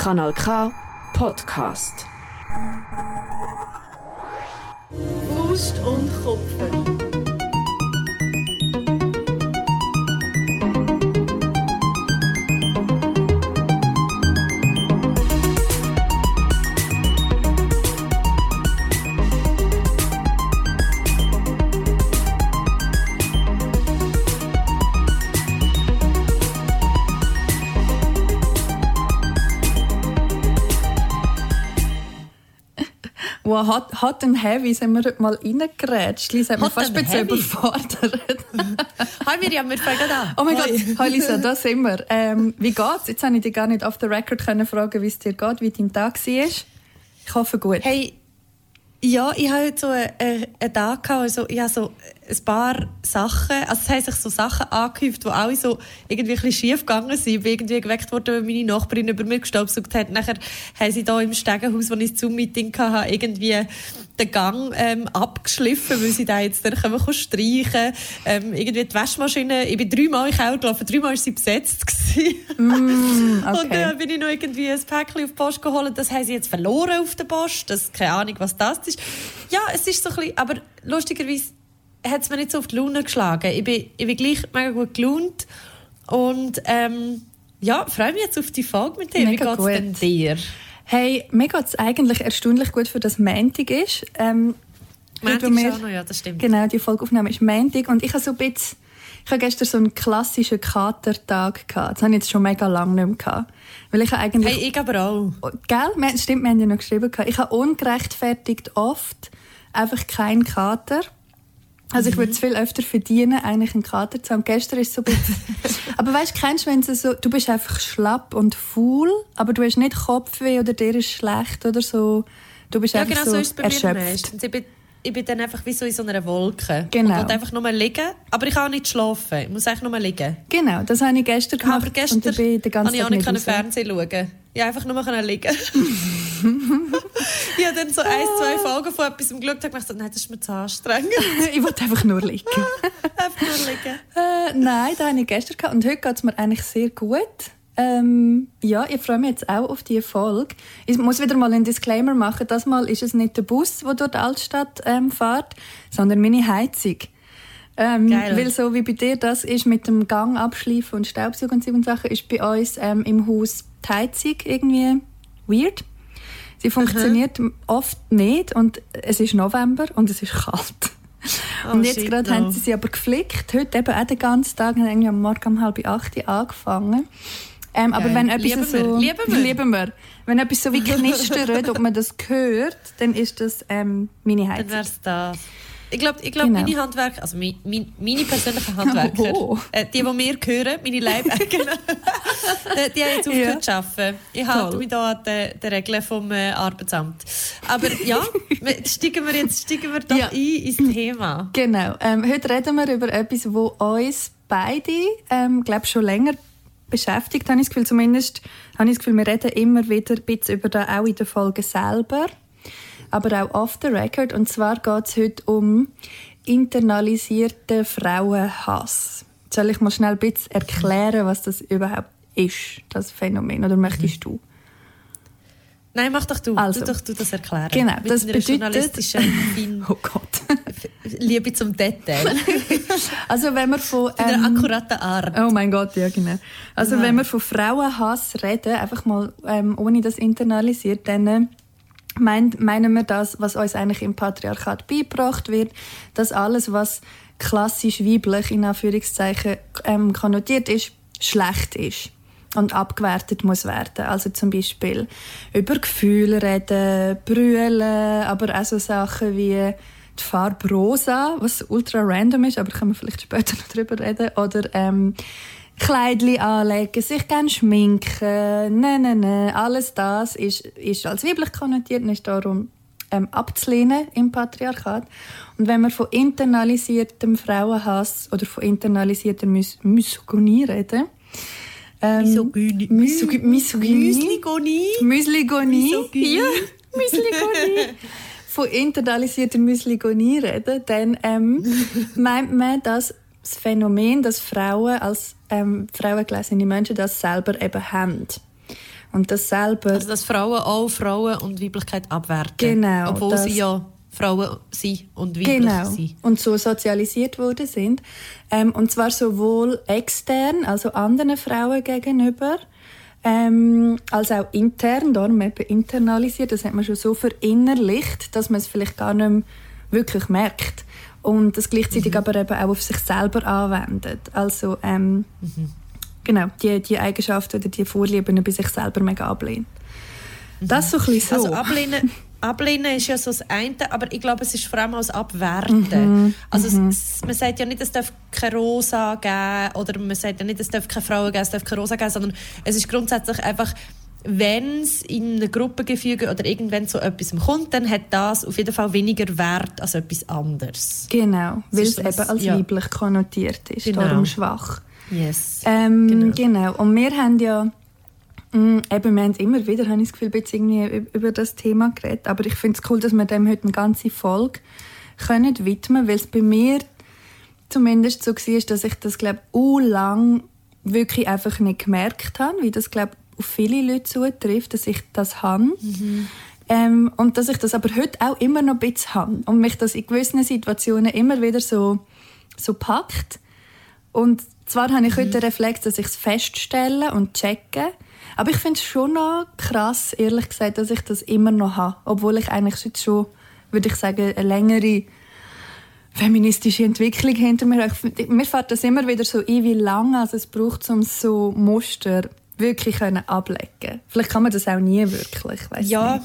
Kanal K Podcast. Faust und Kupfer. Wow, hot, hot and heavy sind wir heute mal reingerätscht. Lisa hat mich fast ein bisschen überfordert. Hi Miriam, wir fangen an. Oh mein Gott, hi Lisa, da sind wir. Ähm, wie geht's? Jetzt habe ich dich gar nicht auf the record können fragen, wie es dir geht, wie dein Tag war. Ich hoffe gut. Hey, ja, ich habe heute so einen, einen Tag also ich habe so ein paar Sachen, also es haben sich so Sachen angehäuft, die alle so irgendwie ein bisschen schief gegangen sind. Ich bin irgendwie geweckt worden, weil meine Nachbarin über mir gestaubsaugt hat. Nachher haben sie da im Stegenhaus, wo ich das Zoom-Meeting hatte, irgendwie den Gang ähm, abgeschliffen, weil sie da jetzt dann können wir streichen ähm, Irgendwie die Waschmaschine, ich bin dreimal in Keller gelaufen, dreimal war sie besetzt. Mm, okay. Und dann bin ich noch irgendwie ein Päckchen auf die Post geholt. Das haben sie jetzt verloren auf der Post. Das, keine Ahnung, was das ist. Ja, es ist so ein bisschen, aber lustigerweise hat es mir nicht so auf die Laune geschlagen. Ich bin, ich bin gleich mega gut gelaunt. Und ähm, ja, freue mich jetzt auf die Folge mit dir. Mega Wie gut. denn dir? Hey, mir geht's eigentlich erstaunlich gut, für das Montag ist. Ähm, Montag auch noch, ja, das stimmt. Genau, die Folgeaufnahme ist Montag und ich habe so ein bisschen, ich habe gestern so einen klassischen Katertag gehabt. Das habe ich jetzt schon mega lange nicht mehr gehabt. Weil ich eigentlich... Hey, ich aber auch. Gell? Stimmt, wir haben ja noch geschrieben. Ich habe ungerechtfertigt oft einfach keinen Kater. Also ich würde es viel öfter verdienen, eigentlich einen Kater zu haben. Gestern ist es so ein bisschen... aber weißt du, kennst du, wenn es so... Du bist einfach schlapp und faul, aber du hast nicht Kopfweh oder dir ist schlecht oder so. Du bist Ja, einfach genau so, so ist es bei mir erschöpft. meistens. Ich bin, ich bin dann einfach wie so in so einer Wolke. Genau. Und einfach nur liegen. Aber ich kann auch nicht schlafen. Ich muss einfach nur liegen. Genau, das habe ich gestern gemacht. Aber gestern und ich bin den ganzen konnte ich auch nicht. Fernsehen schauen. Ich konnte einfach nur liegen. ich habe dann so ein, zwei Folgen von etwas geschaut und gedacht, nein, das ist mir zu anstrengend. ich wollte einfach nur liegen. einfach nur liegen. Äh, nein, das hatte ich gestern gehabt. und heute geht es mir eigentlich sehr gut. Ähm, ja, ich freue mich jetzt auch auf diese Folge. Ich muss wieder mal einen Disclaimer machen. Das Mal ist es nicht der Bus, der durch die Altstadt ähm, fährt, sondern meine Heizung. Ähm, weil so wie bei dir das ist mit dem Gang abschleifen und Staubsaugen und so Sachen, ist bei uns ähm, im Haus die Heizung irgendwie weird. Sie funktioniert oft nicht und es ist November und es ist kalt. Oh, und jetzt gerade no. haben sie sie aber geflickt. Heute eben auch den ganzen Tag, haben irgendwie am Morgen um halb acht Uhr angefangen. Ähm, aber wenn etwas Lieben so, wir, lieben wir. lieben wir. Wenn etwas so wie knistert, ob man das hört, dann ist das ähm, meine Dann Heizung. wäre es das. Ich glaube, ich glaub, Genau. meine Handwerker, also mein, mein, meine persönlichen Handwerker, Oh. äh, die, die mir gehören, meine Leibeigenen, äh, die haben jetzt aufgehört zu arbeiten. Ich halte mich da an den, den Regeln vom äh, Arbeitsamt. Aber ja, steigen wir jetzt steigen wir doch Ja. ein ins Thema. Genau. Ähm, heute reden wir über etwas, wo uns beide, ähm, glaube schon länger beschäftigt, habe ich das Gefühl. Zumindest habe ich das Gefühl, wir reden immer wieder ein bisschen über das, auch in der Folge selber, aber auch off the record. Und zwar geht es heute um internalisierten Frauenhass. Soll ich mal schnell ein bisschen erklären, was das überhaupt ist, das Phänomen? Oder möchtest du? Nein, mach doch du. Also. du, doch, du das erklären. Genau, Mit das bedeutet- Oh Gott. Liebe zum Detail. Also wenn wir von... In einer ähm, akkuraten Art. Oh mein Gott, ja genau. Also Ja. wenn wir von Frauenhass reden, einfach mal ähm, ohne das internalisiert, dann äh, meint, meinen wir das, was uns eigentlich im Patriarchat beigebracht wird, dass alles, was klassisch weiblich in Anführungszeichen ähm, konnotiert ist, schlecht ist und abgewertet muss werden. Also zum Beispiel über Gefühle reden, brüllen, aber auch so Sachen wie die Farbe rosa, was ultra random ist, aber können wir vielleicht später noch drüber reden. Oder ähm, Kleidli anlegen, sich gerne schminken, ne, ne, ne. Alles das ist, ist als weiblich konnotiert und ist darum ähm, abzulehnen im Patriarchat. Und wenn wir von internalisiertem Frauenhass oder von internalisierter Mys Misogynie reden, ähm, Misogynie. Misog Misogynie. Müsligonie. Misogynie. Ja, Müsligonie. Von internalisierter Müsligonie reden, dann ähm, meint man, dass das Phänomen, dass Frauen als ähm, frauengelesene Menschen das selber eben haben. Und das selber... Also dass Frauen auch Frauen und Weiblichkeit abwerten. Genau, Obwohl das- sie ja Frauen sind und weiblich Genau. sind. Und so sozialisiert worden sind. Ähm, und zwar sowohl extern, also anderen Frauen gegenüber, ähm, als auch intern, darum eben internalisiert. Das hat man schon so verinnerlicht, dass man es vielleicht gar nicht mehr wirklich merkt. Und das gleichzeitig aber eben auch auf sich selber anwendet. Also, ähm, genau, die, die Eigenschaften oder die Vorlieben bei sich selber mega ablehnt. Das so ein bisschen so. Also ablehnen, ablehnen ist ja so das eine, aber ich glaube, es ist vor allem auch das Abwerten. Also es, es, man sagt ja nicht, es darf keine Rosa geben oder man sagt ja nicht, es darf keine Frauen geben, es darf keine Rosa geben, sondern es ist grundsätzlich einfach, wenn es in einem Gruppengefüge oder irgendwann so etwas kommt, dann hat das auf jeden Fall weniger Wert als etwas anderes. Genau, weil es eben als ja. weiblich konnotiert ist, Genau. darum schwach. Yes. Ähm, Genau. genau. Und wir haben ja, mh, eben, wir haben immer wieder, habe ich das Gefühl, irgendwie üb- über das Thema geredet. Aber ich finde es cool, dass wir dem heute eine ganze Folge können widmen, weil es bei mir zumindest so war, dass ich das, glaube ich, lang wirklich einfach nicht gemerkt habe, wie das, glaube auf viele Leute zutrifft, dass ich das habe. Ähm, und dass ich das aber heute auch immer noch ein bisschen habe. Und mich das in gewissen Situationen immer wieder so, so packt. Und zwar habe ich heute den Reflex, dass ich es feststelle und checke. Aber ich finde es schon noch krass, ehrlich gesagt, dass ich das immer noch habe. Obwohl ich eigentlich schon, würde ich sagen, eine längere feministische Entwicklung hinter mir habe. Mir fällt das immer wieder so ein, wie lange also es braucht, um so Muster wirklich können ablecken Vielleicht kann man das auch nie wirklich, Ja,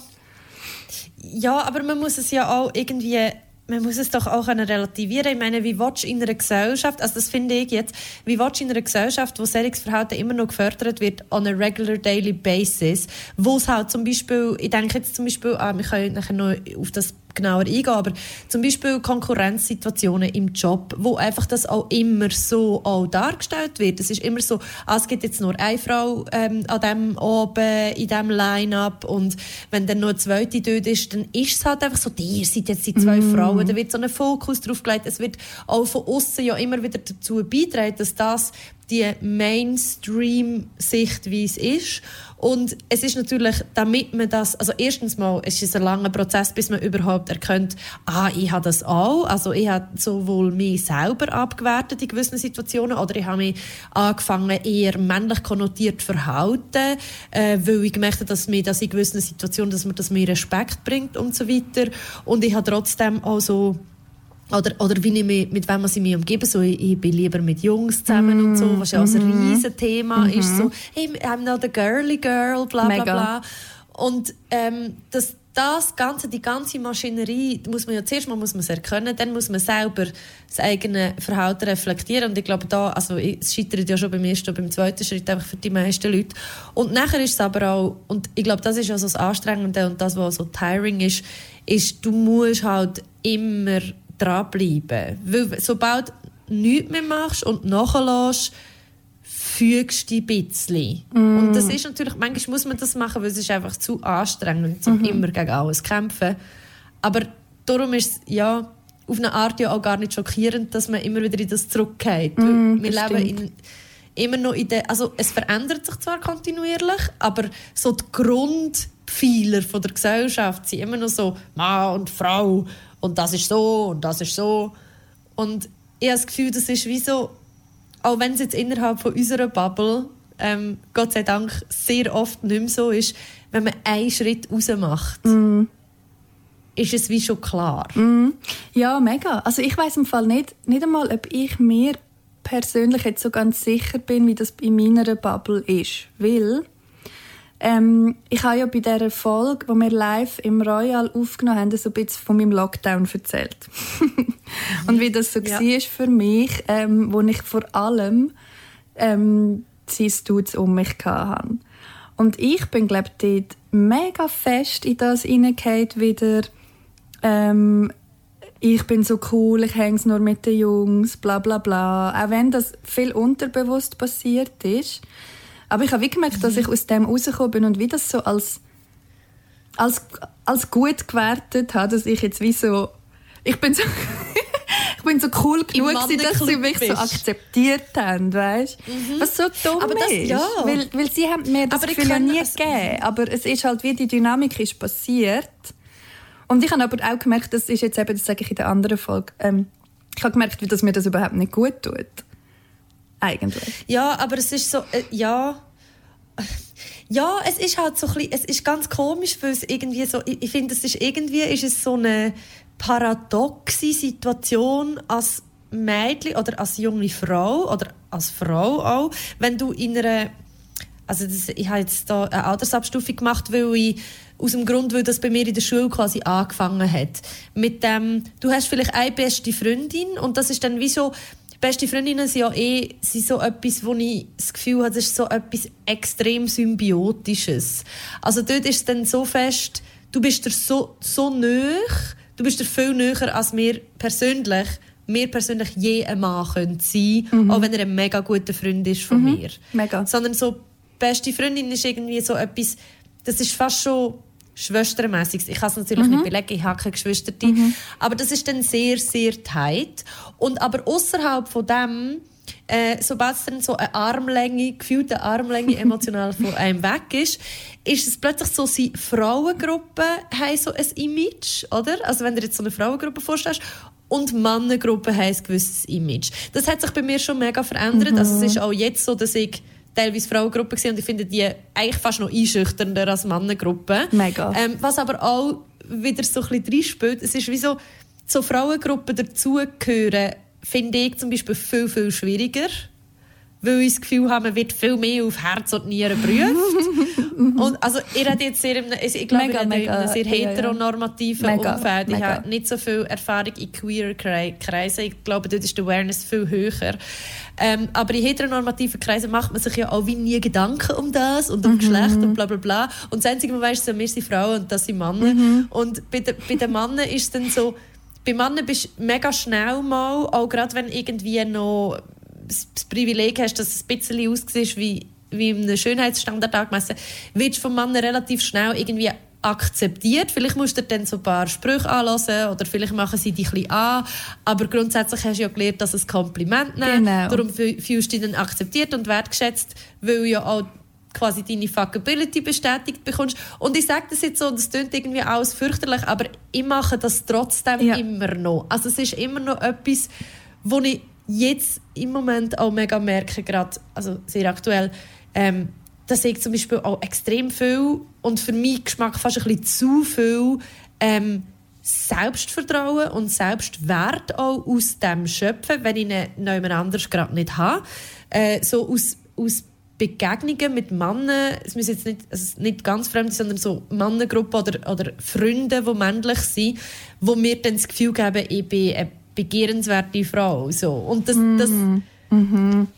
nicht. ja, aber man muss es ja auch irgendwie, man muss es doch auch relativieren. Ich meine, wie willst du in einer Gesellschaft, also das finde ich jetzt, wie willst du in einer Gesellschaft, wo solches Verhalten immer noch gefördert wird, on a regular daily basis, wo es halt zum Beispiel, ich denke jetzt zum Beispiel, ah, wir können nachher noch auf das genauer eingehen, aber zum Beispiel Konkurrenzsituationen im Job, wo einfach das auch immer so auch dargestellt wird. Es ist immer so, ah, es gibt jetzt nur eine Frau ähm, an dem oben in diesem Line-Up und wenn dann noch eine zweite dort ist, dann ist es halt einfach so, ihr seid jetzt die zwei Frauen, da wird so ein Fokus drauf gelegt. Es wird auch von außen ja immer wieder dazu beitragen, dass das die Mainstream-Sichtweise ist. Und es ist natürlich, damit man das, also erstens mal, es ist ein langer Prozess, bis man überhaupt erkennt, ah, ich habe das auch, also ich habe sowohl mich selber abgewertet in gewissen Situationen oder ich habe mich angefangen, eher männlich konnotiert zu verhalten, äh, weil ich gemerkt habe, dass mir das in gewissen Situationen, dass mir das mir Respekt bringt und so weiter. Und ich habe trotzdem auch so oder, oder wie ich mich, mit wem ich mich umgebe. So, ich, ich bin lieber mit Jungs zusammen und so, was ja auch ein riesen Thema ist. So, hey, I'm not a girly girl, bla bla Mega. bla. Und ähm, das, das Ganze, die ganze Maschinerie, muss man ja zuerst mal muss man es erkennen, dann muss man selber das eigene Verhalten reflektieren. Und ich glaube, da, also es scheitert ja schon beim ersten und beim zweiten Schritt einfach für die meisten Leute. Und nachher ist es aber auch, und ich glaube, das ist ja so das Anstrengende und das, was so tiring ist, ist, du musst halt immer dranbleiben. Weil sobald du nichts mehr machst und nachlässt, fügst du dich ein bisschen. Und das ist natürlich, manchmal muss man das machen, weil es ist einfach zu anstrengend, um immer gegen alles zu kämpfen. Aber darum ist es, ja, auf eine Art ja auch gar nicht schockierend, dass man immer wieder in das zurückgeht. Weil wir leben in, immer noch in der, also es verändert sich zwar kontinuierlich, aber so die Grundpfeiler von der Gesellschaft sind immer noch so Mann und Frau und das ist so und das ist so. Und ich habe das Gefühl, das ist wie so, auch wenn es jetzt innerhalb von unserer Bubble, ähm, Gott sei Dank, sehr oft nicht mehr so ist, wenn man einen Schritt raus macht, ist es wie schon klar. Ja, mega. Also ich weiß im Fall nicht, nicht einmal, ob ich mir persönlich jetzt so ganz sicher bin, wie das in meiner Bubble ist. Weil ähm, ich habe ja bei dieser Folge, wo wir live im Royal aufgenommen haben, so ein bisschen von meinem Lockdown erzählt. Und wie das so Ja. war für mich, ähm, wo ich vor allem ähm, sein Dudes um mich hatte. Und ich bin, glaube ich, dort mega fest in das hineingehauen wieder. Ähm, ich bin so cool, ich hänge nur mit den Jungs, bla bla bla. Auch wenn das viel unterbewusst passiert ist. Aber ich habe wie gemerkt, dass ich aus dem rausgekommen bin und wie das so als, als, als gut gewertet habe, dass ich jetzt wie so... Ich bin so... ich bin so cool genug, gewesen, dass sie mich so bist. akzeptiert haben, weißt? Was so dumm Aber das- ist. ja. Weil, weil sie haben mir das Aber ich Gefühl ja kann- nie also- gegeben. Aber es ist halt, wie die Dynamik ist passiert. Und ich habe aber auch gemerkt, das ist jetzt eben, das sage ich in der anderen Folge, ähm, ich habe gemerkt, wie dass mir das überhaupt nicht gut tut. Eigentlich. Ja, aber es ist so, äh, ja. Ja, es ist halt so ein bisschen, es ist ganz komisch, weil es irgendwie so, ich, ich finde, es ist irgendwie, ist es so eine paradoxe Situation als Mädchen oder als junge Frau oder als Frau auch, wenn du in einer, also das, ich habe jetzt da eine Altersabstufung gemacht, weil ich aus dem Grund, weil das bei mir in der Schule quasi angefangen hat. Mit dem, du hast vielleicht eine beste Freundin und das ist dann wie so, beste Freundinnen sind ja eh sind so etwas, wo ich das Gefühl habe, das ist so etwas extrem Symbiotisches. Also dort ist es dann so fest, du bist dir so, so nöch, du bist dir viel näher als mir persönlich, mir persönlich je ein Mann könnte sein, auch wenn er ein mega guter Freund ist von mir. Mega. Sondern so, beste Freundin ist irgendwie so etwas, das ist fast schon schwestermäßig. Ich kann es natürlich nicht belegen, ich habe keine Geschwister. Aber das ist dann sehr, sehr tight. Und aber außerhalb von dem, äh, sobald es dann so eine Armlänge, gefühlte Armlänge emotional von einem weg ist, ist es plötzlich so, sie Frauengruppen haben so ein Image, oder? Also wenn du dir jetzt so eine Frauengruppe vorstellst, und Mannengruppen haben ein gewisses Image. Das hat sich bei mir schon mega verändert. Also es ist auch jetzt so, dass ich teilweise Frauengruppen gesehen und ich finde die eigentlich fast noch einschüchternder als Mannengruppen. Mega. Ähm, was aber auch wieder so ein bisschen reinspielt, es ist wie so, so Frauengruppen dazugehören, finde ich zum Beispiel viel, viel schwieriger. Weil ich das Gefühl habe, man wird viel mehr auf Herz und Nieren geprüft. und also, ihr habt jetzt sehr, ich glaube, Mega, ihr habt in mega, einem sehr ja, ja. heteronormativen Mega, Umfeld. Ich mega. habe nicht so viel Erfahrung in queer Kre- Kreisen. Ich glaube, dort ist die Awareness viel höher. Ähm, aber in heteronormativen Kreisen macht man sich ja auch wie nie Gedanken um das und um Mhm. Geschlecht und bla bla bla. Und das Einzige, was man weiss, ist, so, wir sind Frauen und das sind Männer. Mhm. Und bei, den- bei den Männern ist es dann so, bei Männern bist du mega schnell mal, auch gerade wenn irgendwie noch das das Privileg hast, dass es ein bisschen aussieht wie, wie in einem Schönheitsstandard angemessen, wirst du vom Mann relativ schnell irgendwie akzeptiert. Vielleicht musst du dann so ein paar Sprüche anhören oder vielleicht machen sie dich ein bisschen an. Aber grundsätzlich hast du ja gelernt, dass es Kompliment nehmen. Genau. Darum fü- fühlst du dich dann akzeptiert und wertgeschätzt, weil du ja auch quasi deine Fuckability bestätigt bekommst. Und ich sage das jetzt so, das klingt irgendwie alles fürchterlich, aber ich mache das trotzdem Ja. immer noch. Also es ist immer noch etwas, wo ich jetzt im Moment auch mega merke, gerade, also sehr aktuell, ähm, dass ich zum Beispiel auch extrem viel und für meinen Geschmack fast ein bisschen zu viel ähm, Selbstvertrauen und Selbstwert auch aus dem schöpfen, wenn ich ihn niemand anders gerade nicht habe. Äh, so aus, aus Begegnungen mit Männern, es müssen jetzt nicht, also nicht ganz fremd sondern so Mannengruppen oder, oder Freunde, die männlich sind, wo mir dann das Gefühl geben, ich bin eine begehrenswerte Frau. So. Und das, das,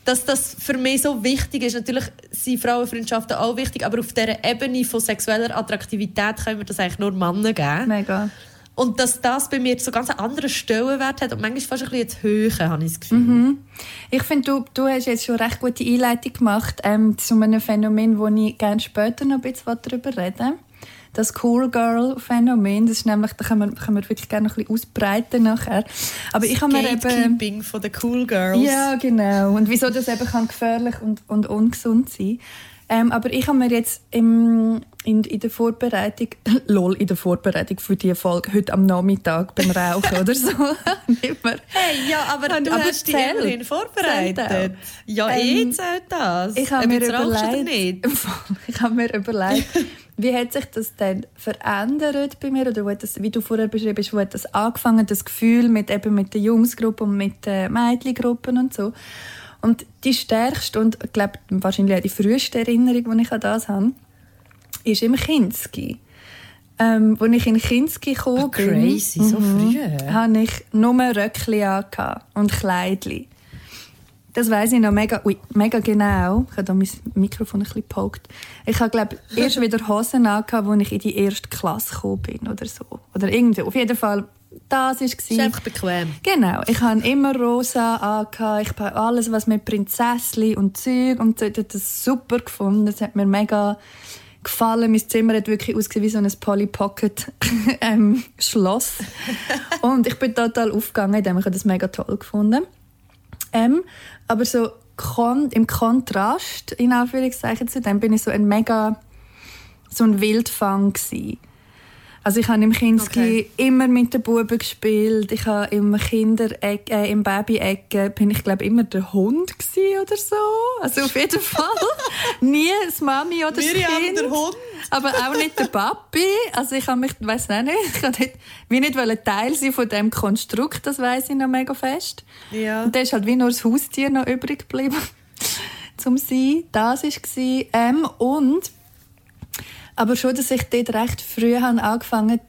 dass das für mich so wichtig ist. Natürlich sind Frauenfreundschaften auch wichtig, aber auf dieser Ebene von sexueller Attraktivität können wir das eigentlich nur Männern geben. Mega. Und dass das bei mir so ganz einen anderen Stellenwert hat und manchmal fast ein bisschen zu hören, habe ich das Gefühl. Ich finde, du, du hast jetzt schon recht gute Einleitung gemacht ähm, zu einem Phänomen, wo ich gerne später noch ein bisschen darüber reden Das Cool Girl Phänomen, das ist nämlich, da können wir, können wir wirklich gerne noch ein bisschen ausbreiten nachher. Aber ich habe mir eben... Von den Cool Girls. Ja, genau. Und wieso das eben kann gefährlich und, und ungesund sein ähm, Aber ich habe mir jetzt im, in, in der Vorbereitung, lol, in der Vorbereitung für diese Folge, heute am Nachmittag beim Rauchen oder so, nicht mehr. Hey, ja, aber Ah, du aber hast dich zählt. immerhin vorbereitet. Ja, Ähm, eh zählt das. Ich habe Ob mir überlegt, ich habe mir überlegt, wie hat sich das denn verändert bei mir oder wo hat das, wie du vorher beschrieben hast, wo hat das angefangen, das Gefühl mit eben mit der Jungsgruppe und mit den Mädchengruppen und so. Und die stärkste und ich glaube wahrscheinlich auch die früheste Erinnerung, die ich an das habe, ist im Kinski. Ähm, als ich in Kinski gekommen Ah, bin, crazy, so früh. hatte ich nur angehabt und Kleidli. Das weiß ich noch mega, ui, mega genau. Ich habe da mein Mikrofon ein bisschen gepoked. Ich habe, glaube erst wieder Hosen angehabt, als ich in die erste Klasse gekommen bin oder so. Oder irgendwie. Auf jeden Fall, das war ist einfach bequem. Genau, ich habe immer rosa angehabt. Ich habe alles, was mit Prinzessli und Zeug und so, ich habe das super gefunden. Das hat mir mega gefallen. Mein Zimmer hat wirklich ausgesehen wie so ein Polly Pocket ähm, Schloss. und ich bin total aufgegangen, indem ich das mega toll gefunden. Ähm, aber so kon im Kontrast in Anführungszeichen zu dem bin ich so ein mega so ein Wildfang gewesen. Also ich habe im Kinski okay. immer mit den Buben gespielt. Ich habe im Kindereck, äh, im Baby-Ecke bin ich glaube immer der Hund oder so. Also auf jeden Fall nie das Mami oder das Kind. der Hund. Aber auch nicht der Papi. Also ich habe mich, weiß nicht, ich habe nicht, wie nicht Teil sein von dem Konstrukt, das weiß ich noch mega fest. Ja. Und da ist halt wie nur das Haustier noch übrig geblieben zum sein. Das war ähm, und aber schon, dass ich dort recht früh habe angefangen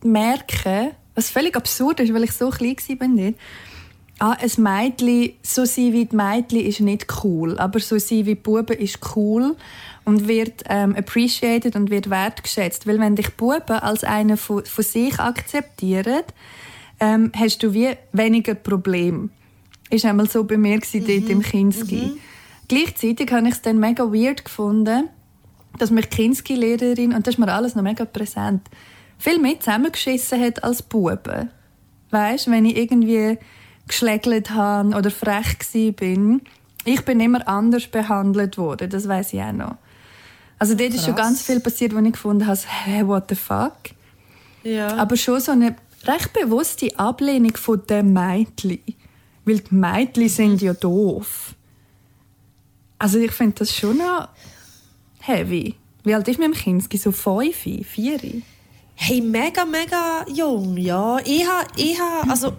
zu merken, was völlig absurd ist, weil ich so klein war bin ah, ein Mädchen, so sein wie die Mädchen ist nicht cool, aber so sein wie die Buben ist cool und wird ähm, appreciated und wird wertgeschätzt. Weil wenn dich Buben als einer von, von sich akzeptieren, ähm, hast du wie weniger Problem. Ist einmal so bei mir mhm. dort im Kinski. Mhm. Gleichzeitig habe ich es dann mega weird gefunden, dass mich Kinski-Lehrerin, und das ist mir alles noch mega präsent, viel mehr zusammengeschissen hat als Buben. Weißt, wenn ich irgendwie geschlägelt habe oder frech bin, ich bin immer anders behandelt worden, das weiß ich auch noch. Also dort Krass. ist schon ganz viel passiert, wo ich gefunden habe, hey, what the fuck? Ja. Aber schon so eine recht bewusste Ablehnung von den Mädchen. Weil die Mädchen sind ja doof. Also ich finde das schon noch heavy. Wie alt ist man im Kinski? So fünf, vier? Hey, mega, mega jung, ja. Ich habe, ich habe, also,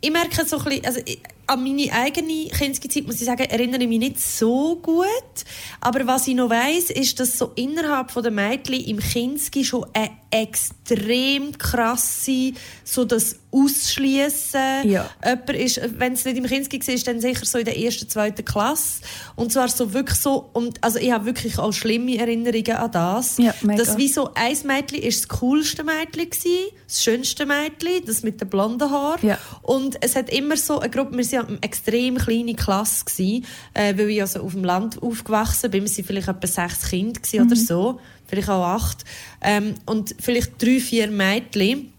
ich merke so ein bisschen, also, ich, an meine eigene Kinski-Zeit, muss ich sagen, erinnere ich mich nicht so gut. Aber was ich noch weiss, ist, dass so innerhalb der Mädchen im Kinski schon eine extrem krasse, so das Ausschließen. Ja. Jemand ist, wenn es nicht im Kinski war, ist dann sicher so in der ersten, zweiten Klasse. Und zwar so wirklich so, und, also ich habe wirklich auch schlimme Erinnerungen an das. Ja. Das wie so, ein Mädchen ist das coolste Mädchen gewesen, das schönste Mädchen, das mit den blonden Haaren. Ja. Und es hat immer so eine Gruppe, wir waren eine extrem kleine Klasse, gewesen, äh, weil ich also auf dem Land aufgewachsen bin. Wir waren vielleicht etwa sechs Kinder mhm. oder so, vielleicht auch acht. Ähm, und vielleicht drei, vier Mädchen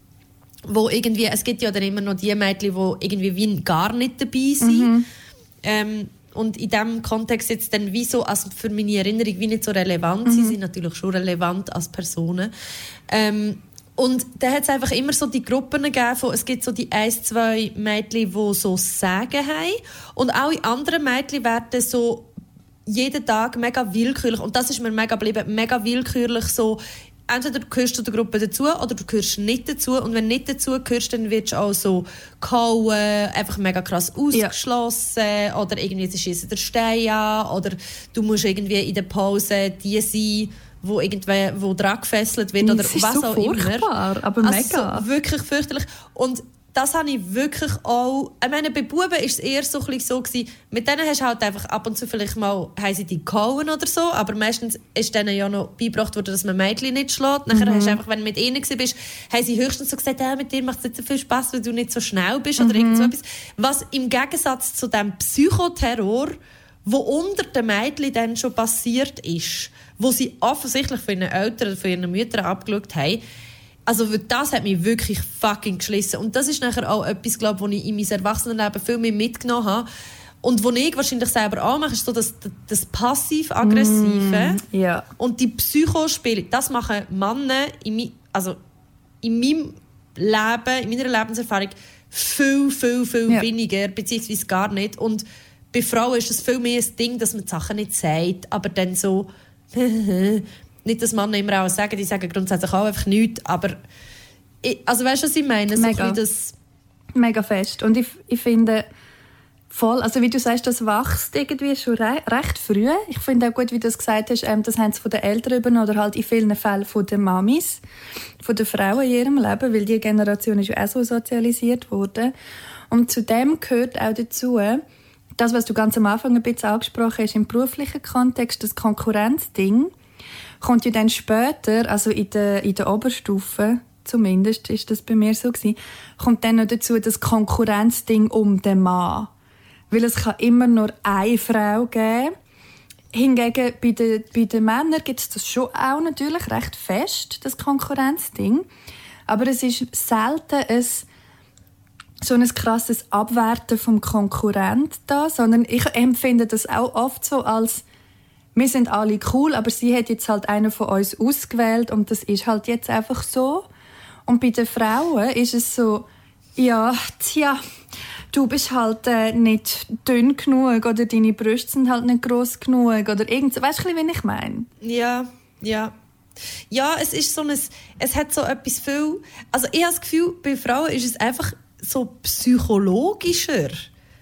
wo irgendwie, es gibt ja dann immer noch die Mädchen, die irgendwie wie gar nicht dabei sind. Mhm. Ähm, und in diesem Kontext jetzt dann wie so, also für meine Erinnerung wie nicht so relevant, mhm. sie sind natürlich schon relevant als Personen. Ähm, und da hat es einfach immer so die Gruppen gegeben, es gibt so die ein, zwei Mädchen, die so Sagen haben. Und alle anderen Mädchen werden so jeden Tag mega willkürlich, und das ist mir mega geblieben, mega willkürlich so entweder du gehörst zu der Gruppe dazu oder du gehörst nicht dazu. Und wenn du nicht dazu gehörst, dann wirst du auch so gehauen, einfach mega krass ausgeschlossen. Ja. Oder irgendwie schießen der Stein an. Oder du musst irgendwie in der Pause die sein, wo irgendwie wo dran gefesselt wird. Oder was so auch furchtbar, immer. aber mega. Also, wirklich fürchterlich. Und das habe ich wirklich auch, ich meine, bei Buben war es eher so, ein so gewesen, mit denen hast du halt einfach ab und zu vielleicht mal, haben sie die gehauen oder so, aber meistens ist denen ja noch beigebracht worden, dass man Mädchen nicht schlägt. Nachher mhm. hast du einfach, wenn du mit ihnen bist, haben sie höchstens so gesagt, ja, mit dir macht es nicht so viel Spaß, weil du nicht so schnell bist mhm. oder irgend so etwas. Was im Gegensatz zu dem Psychoterror, wo unter den Mädchen dann schon passiert ist, wo sie offensichtlich von ihren Eltern von ihren Müttern abgeschaut haben, also das hat mich wirklich fucking geschlissen. Und das ist nachher auch etwas, glaube ich, ich in meinem Erwachsenenleben viel mehr mitgenommen habe. Und wo ich wahrscheinlich selber auch mache, ist so das, das passiv-aggressive mm, yeah. und die Psychospiele. Das machen Männer in, also in meinem Leben, in meiner Lebenserfahrung viel, viel, viel yeah. weniger, beziehungsweise gar nicht. Und bei Frauen ist es viel mehr ein Ding, dass man die Sachen nicht sagt, aber dann so nicht, dass Männer immer auch sagen, die sagen grundsätzlich auch einfach nichts, aber ich, also weißt du, was ich meine? Mega. So das Mega fest. Und ich, ich finde voll, also wie du sagst, das wächst irgendwie schon re recht früh. Ich finde auch gut, wie du das gesagt hast, ähm, das haben sie von den Eltern übernommen oder halt in vielen Fällen von den Mamis, von den Frauen in ihrem Leben, weil die Generation ist ja auch so sozialisiert worden. Und zu dem gehört auch dazu, das, was du ganz am Anfang ein bisschen angesprochen hast, im beruflichen Kontext, das Konkurrenzding, kommt ja dann später, also in der, in der Oberstufe, zumindest ist das bei mir so gewesen, kommt dann noch dazu das Konkurrenzding um den Mann. Weil es kann immer nur eine Frau geben Hingegen bei den, bei den Männern gibt es das schon auch natürlich recht fest, das Konkurrenzding. Aber es ist selten ein, so ein krasses Abwerten vom Konkurrent da, sondern ich empfinde das auch oft so als wir sind alle cool, aber sie hat jetzt halt einen von uns ausgewählt und das ist halt jetzt einfach so. Und bei den Frauen ist es so, ja, tja, du bist halt äh, nicht dünn genug oder deine Brüste sind halt nicht groß genug oder irgend. Weißt du, wie ich meine? Ja, ja. Ja, es ist so ein, es hat so etwas viel, also ich habe das Gefühl, bei Frauen ist es einfach so psychologischer.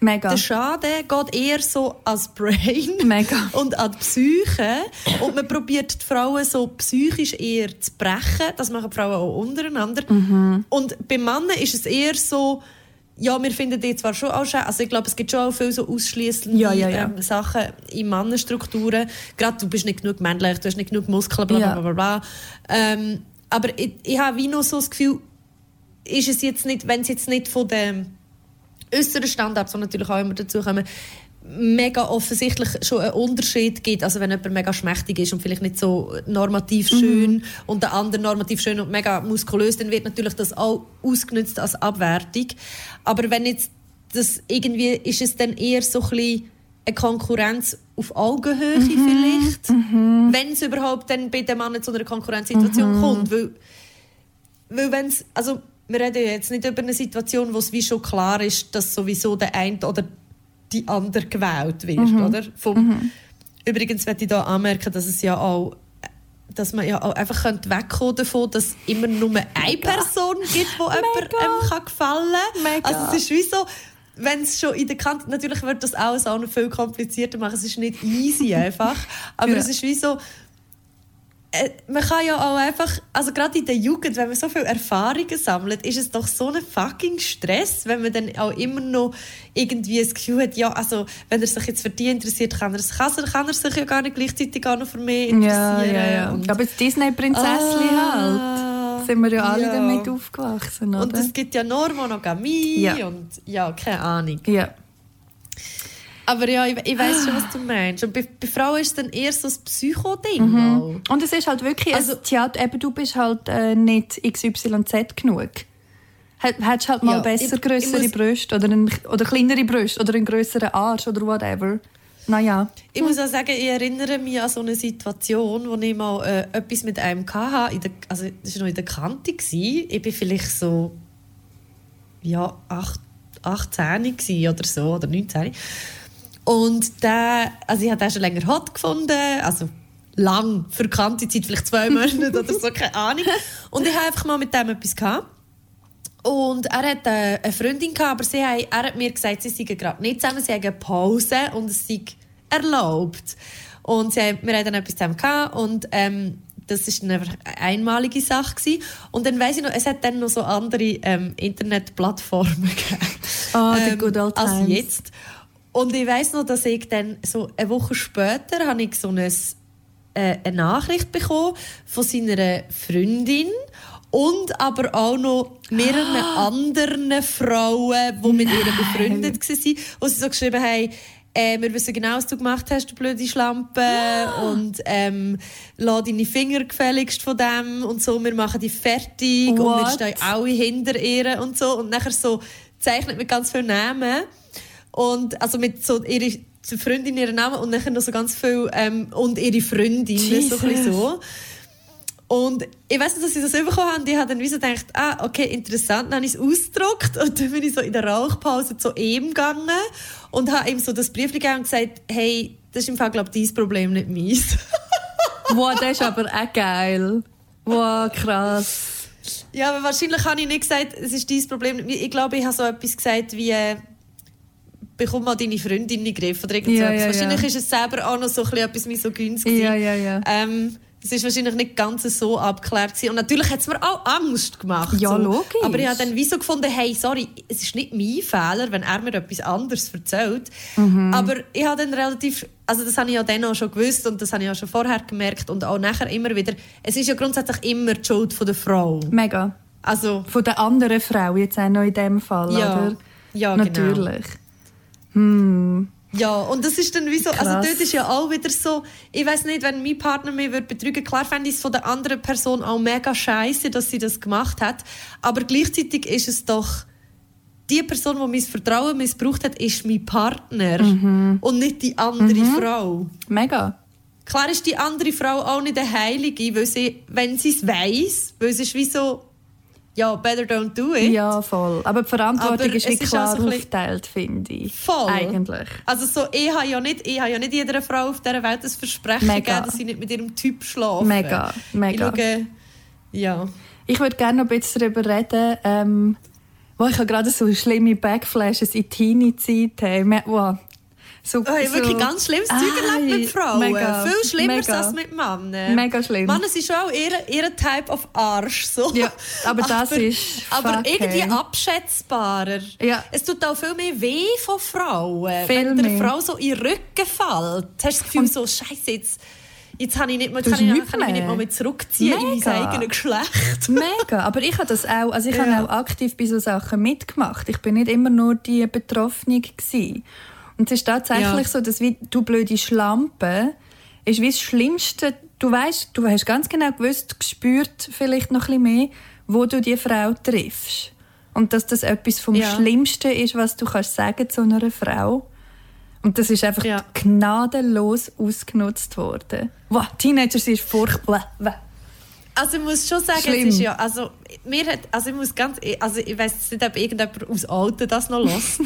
Mega. Der Schaden geht eher so als Brain Mega. und an die Psyche. Und man probiert die Frauen so psychisch eher zu brechen. Das machen Frauen auch untereinander. Mhm. Und bei Männern ist es eher so, ja, wir finden die zwar schon auch schön, also ich glaube, es gibt schon auch viele so ausschließende Ja, ja, ja. Ähm, Sachen in Mannenstrukturen. Gerade du bist nicht genug männlich, du hast nicht genug Muskeln, bla bla bla. bla. Ähm, aber ich, ich habe wie noch so das Gefühl, ist es jetzt nicht, wenn es jetzt nicht von dem äußeren Standards, die natürlich auch immer dazukommen, mega offensichtlich schon einen Unterschied gibt. Also wenn jemand mega schmächtig ist und vielleicht nicht so normativ schön und der andere normativ schön und mega muskulös, dann wird natürlich das auch ausgenutzt als Abwertung. Aber wenn jetzt das irgendwie, ist es dann eher so ein bisschen eine Konkurrenz auf Augenhöhe vielleicht, wenn es überhaupt dann bei dem Mann zu einer Konkurrenzsituation kommt. Weil weil wenn's, also wir reden ja jetzt nicht über eine Situation, wo es wie schon klar ist, dass sowieso der eine oder die andere gewählt wird, oder? Vom, Übrigens möchte ich da anmerken, dass es ja auch dass man ja auch einfach könnte wegkommen davon, dass es immer nur eine Person gibt, die jemandem kann gefallen kann. Mega. Also es ist wie so, wenn es schon in der Kante, natürlich wird das alles auch noch viel komplizierter machen, es ist nicht easy einfach, aber Ja. es ist wie so, man kann ja auch einfach, also gerade in der Jugend, wenn man so viel Erfahrungen sammelt, ist es doch so ein fucking Stress, wenn man dann auch immer noch irgendwie das Gefühl hat, ja, also wenn er sich jetzt für die interessiert, kann er, kann er, kann er sich ja gar nicht gleichzeitig auch noch für mich Ja, interessieren. ja, ja. Und, Aber das Disney-Prinzesschen halt. Ah, Sind wir ja alle ja. damit aufgewachsen, oder? Und es gibt ja nur Monogamie Ja. und ja, keine Ahnung. ja. Aber ja, ich, ich weiß schon, was du meinst. Und bei, bei Frauen ist es dann eher so ein Psycho-Ding. auch. Und es ist halt wirklich, Also- also, Theater, eben, du bist halt äh, nicht XYZ genug. Hätt- Hättest halt mal Ja, besser ich- größere Brüste oder, ein, oder kleinere Brüste oder einen größeren Arsch oder whatever. Naja. Ich muss auch sagen, ich erinnere mich an so eine Situation, wo ich mal äh, etwas mit einem hatte. In der, also, das war noch in der Kante. Gewesen. Ich war vielleicht so ja, acht, 18 gewesen oder so, oder 19. Und der, also ich habe den schon länger hot gefunden, also lang, für Kante-Zeit, vielleicht zwei Monate oder so, keine Ahnung. Und ich habe einfach mal mit dem etwas gehabt. Und er hat äh, eine Freundin gehabt, aber sie haben, er hat mir gesagt, sie seien gerade nicht zusammen, sie haben Pause und es sei erlaubt. Und sie haben, wir haben dann etwas zusammen gehabt und ähm, das ist dann einfach eine einmalige Sache gewesen. Und dann weiss ich noch, es hat dann noch so andere ähm, Internetplattformen gegeben. Ah, the good old als times. jetzt. Und ich weiss noch, dass ich dann so eine Woche später habe ich so ein, äh, eine Nachricht bekommen von seiner Freundin und aber auch noch mehreren anderen Frauen, die mit ihr befreundet waren, wo sie so geschrieben haben, äh, wir wissen genau, was du gemacht hast, du blöde Schlampe. Und ähm, lass deine Finger gefälligst von dem und so. Wir machen die fertig und wir What? stehen alle hinter ihr und so. Und nachher so zeichnet mit ganz vielen Namen. Und also mit so ihre Freundin ihren Namen und nachher noch so ganz viel ähm, und ihre Freundin so, ein so. Und ich weiß nicht, dass sie das bekommen haben. Die haben dann wie so gedacht, ah, okay, interessant. Dann habe ich es ausgedruckt und dann bin ich so in der Rauchpause zu ihm gegangen und habe ihm so das Brief gegeben und gesagt, hey, das ist im Fall, glaube ich, dein Problem, nicht meins. Wow, das ist aber auch geil. Wow, krass. ja, aber wahrscheinlich habe ich nicht gesagt, es ist dein Problem. Ich glaube, ich habe so etwas gesagt wie, äh, bekomm mal deine Freundin in den Griff oder irgend Ja, ja, Wahrscheinlich ja. ist es selber auch noch so ein bisschen etwas misogyns gewesen. Ja, ja, ja. Ähm, es ist wahrscheinlich nicht ganz so abgeklärt gewesen. Und natürlich hat es mir auch Angst gemacht. Ja, so. logisch. Aber ich habe dann wie so gefunden, hey, sorry, es ist nicht mein Fehler, wenn er mir etwas anderes erzählt. Mhm. Aber ich habe dann relativ, also das habe ich ja dann auch schon gewusst und das habe ich auch schon vorher gemerkt und auch nachher immer wieder, es ist ja grundsätzlich immer die Schuld von der Frau. Mega. Also, Von der anderen Frau jetzt auch noch in dem Fall, Ja. oder? Ja, genau. Hm. Ja, und das ist dann wie so, also Krass. dort ist ja auch wieder so, ich weiß nicht, wenn mein Partner mich würde betrügen, klar fände ich es von der anderen Person auch mega scheiße, dass sie das gemacht hat, aber gleichzeitig ist es doch, die Person, die mein Vertrauen missbraucht hat, ist mein Partner und nicht die andere Frau. Mega. Klar ist die andere Frau auch nicht eine Heilige, weil sie, wenn sie es weiss, weil es ist wie so, ja, better don't do it. Ja, voll. Aber die Verantwortung Aber ist wie klar auch so ein bisschen- aufgeteilt, finde ich. Voll. Eigentlich. Also so, ich habe ja nicht, ich habe ja nicht jeder Frau auf dieser Welt das Versprechen Mega. gegeben, dass sie nicht mit ihrem Typ schlafen. Mega, mega. Ich schaue, ja. Ich würde gerne noch ein bisschen darüber reden, ähm, wo ich gerade so schlimme Backflashes in Teenie-Zeit habe. Wow. So, Ich habe wirklich ganz schlimmes Zeug erlebt mit Frauen. mega, Viel schlimmer mega. als mit Männern. Mega schlimm. Männer sind auch ihr, ihr Type of Arsch. So. Ja, aber das ist Aber irgendwie hey. abschätzbarer. Ja. Es tut auch viel mehr weh von Frauen. Viel Wenn der. Frau so in den Rücken fällt, hast du das Gefühl, so, Scheiße, jetzt, jetzt habe ich nicht Du kann, ich, kann mich nicht mehr. mal mehr zurückziehen in Mega. mein eigenes Geschlecht. Mega, aber ich habe das auch, also ich Ja. habe auch aktiv bei so Sachen mitgemacht. Ich bin nicht immer nur die Betroffene gewesen. Und es ist tatsächlich Ja. so, dass wie du blöde Schlampe ist wie das Schlimmste. Du weißt, du hast ganz genau gewusst, gespürt vielleicht noch ein bisschen mehr, wo du die Frau triffst. Und dass das etwas vom Ja. Schlimmsten ist, was du kannst sagen zu einer Frau. Und das ist einfach Ja. gnadenlos ausgenutzt worden. Wow, Teenager sind furchtbar. Also ich muss schon sagen, Schlimm. es ist ja, also mir hat, also ich muss ganz, also ich weiß nicht, ob irgendjemand aus Alten das noch los,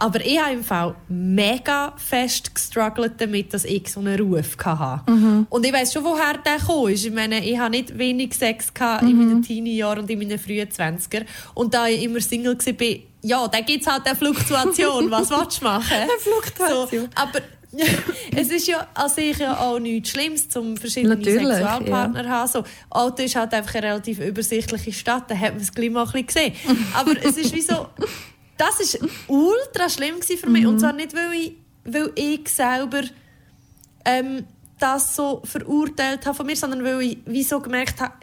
aber ich habe im Fall mega fest gestruggelt damit, dass ich so einen Ruf hatte. Mhm. Und ich weiß schon, woher der kam. Ich meine, ich habe nicht wenig Sex gehabt in Mhm. meinen Teenie-Jahren und in meinen frühen 20er. Und da ich immer Single war, ja, dann gibt es halt eine Fluktuation. Was willst du machen? Eine Fluktuation. So, aber es ist ja an sich ja auch nichts Schlimmes, um verschiedene Natürlich, Sexualpartner zu haben. So, Alto ist halt einfach eine relativ übersichtliche Stadt, da hat man es gleich mal ein bisschen gesehen. Aber es ist wie so, das ist ultra schlimm für mich. Und zwar nicht, weil ich, weil ich selber ähm, das so verurteilt habe von mir, sondern weil ich wie so gemerkt habe,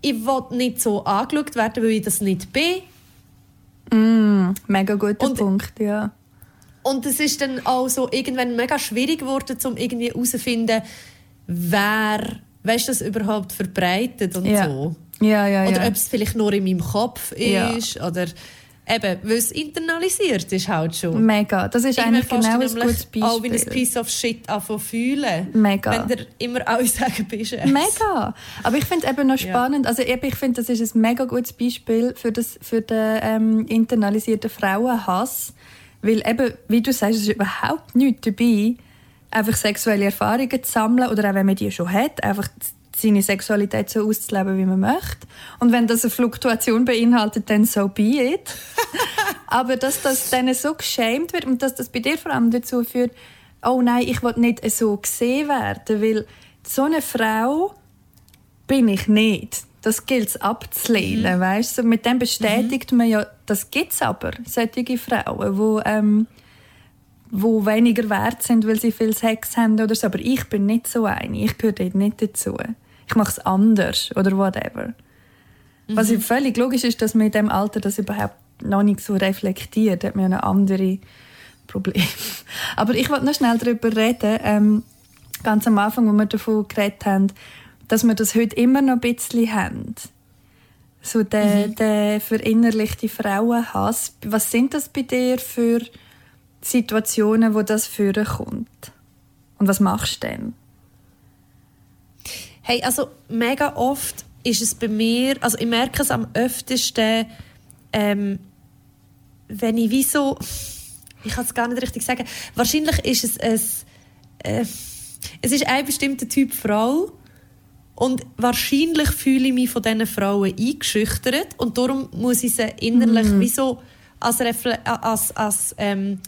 ich will nicht so angeschaut werden, weil ich das nicht bin. Mega guter Und- Punkt, ja. Und es ist dann auch so irgendwann mega schwierig geworden, um irgendwie herauszufinden, wer weißt, das überhaupt verbreitet und Ja. so. Ja, ja, Oder ja. ob es vielleicht nur in meinem Kopf Ja. ist. Oder eben, weil es internalisiert ist halt schon. Mega. Das ist eigentlich Irgendwann genau ein du gutes nämlich Auch wie ein Beispiel. Piece of Shit anfangen fühlen. Mega. Wenn dir immer alle sagen, bist. Mega. Aber ich finde es eben noch Ja. spannend. Also eben, ich finde, das ist ein mega gutes Beispiel für, das, für den ähm, internalisierten Frauenhass. Weil eben, wie du sagst, es ist überhaupt nichts dabei, einfach sexuelle Erfahrungen zu sammeln oder auch wenn man die schon hat, einfach seine Sexualität so auszuleben, wie man möchte. Und wenn das eine Fluktuation beinhaltet, dann so be it. Aber dass das dann so geschämt wird und dass das bei dir vor allem dazu führt, oh nein, ich will nicht so gesehen werden, weil so eine Frau bin ich nicht. Das gilt es abzulehnen, Mhm. weißt du? Mit dem bestätigt man ja, das gibt es aber, solche Frauen, wo, ähm, wo weniger wert sind, weil sie viel Sex haben oder so. Aber ich bin nicht so eine. Ich gehöre dort nicht dazu. Ich mache es anders oder whatever. Was Mhm. völlig logisch ist, dass man in diesem Alter das überhaupt noch nicht so reflektiert. Hat man ja eine andere Problem. Aber ich wollte noch schnell darüber reden, ähm, ganz am Anfang, wo wir davon geredet haben, dass wir das heute immer noch ein bisschen haben. So der, Mhm. der verinnerlichte Frauenhass. Was sind das bei dir für Situationen, wo das vorkommt? Und was machst du denn? Hey, also mega oft ist es bei mir, also ich merke es am öftesten, ähm, wenn ich wie so, ich kann es gar nicht richtig sagen, wahrscheinlich ist es ein, äh, es ist ein bestimmter Typ Frau und wahrscheinlich fühle ich mich von diesen Frauen eingeschüchtert und darum muss ich sie innerlich wie so als, Refle als, als ähm,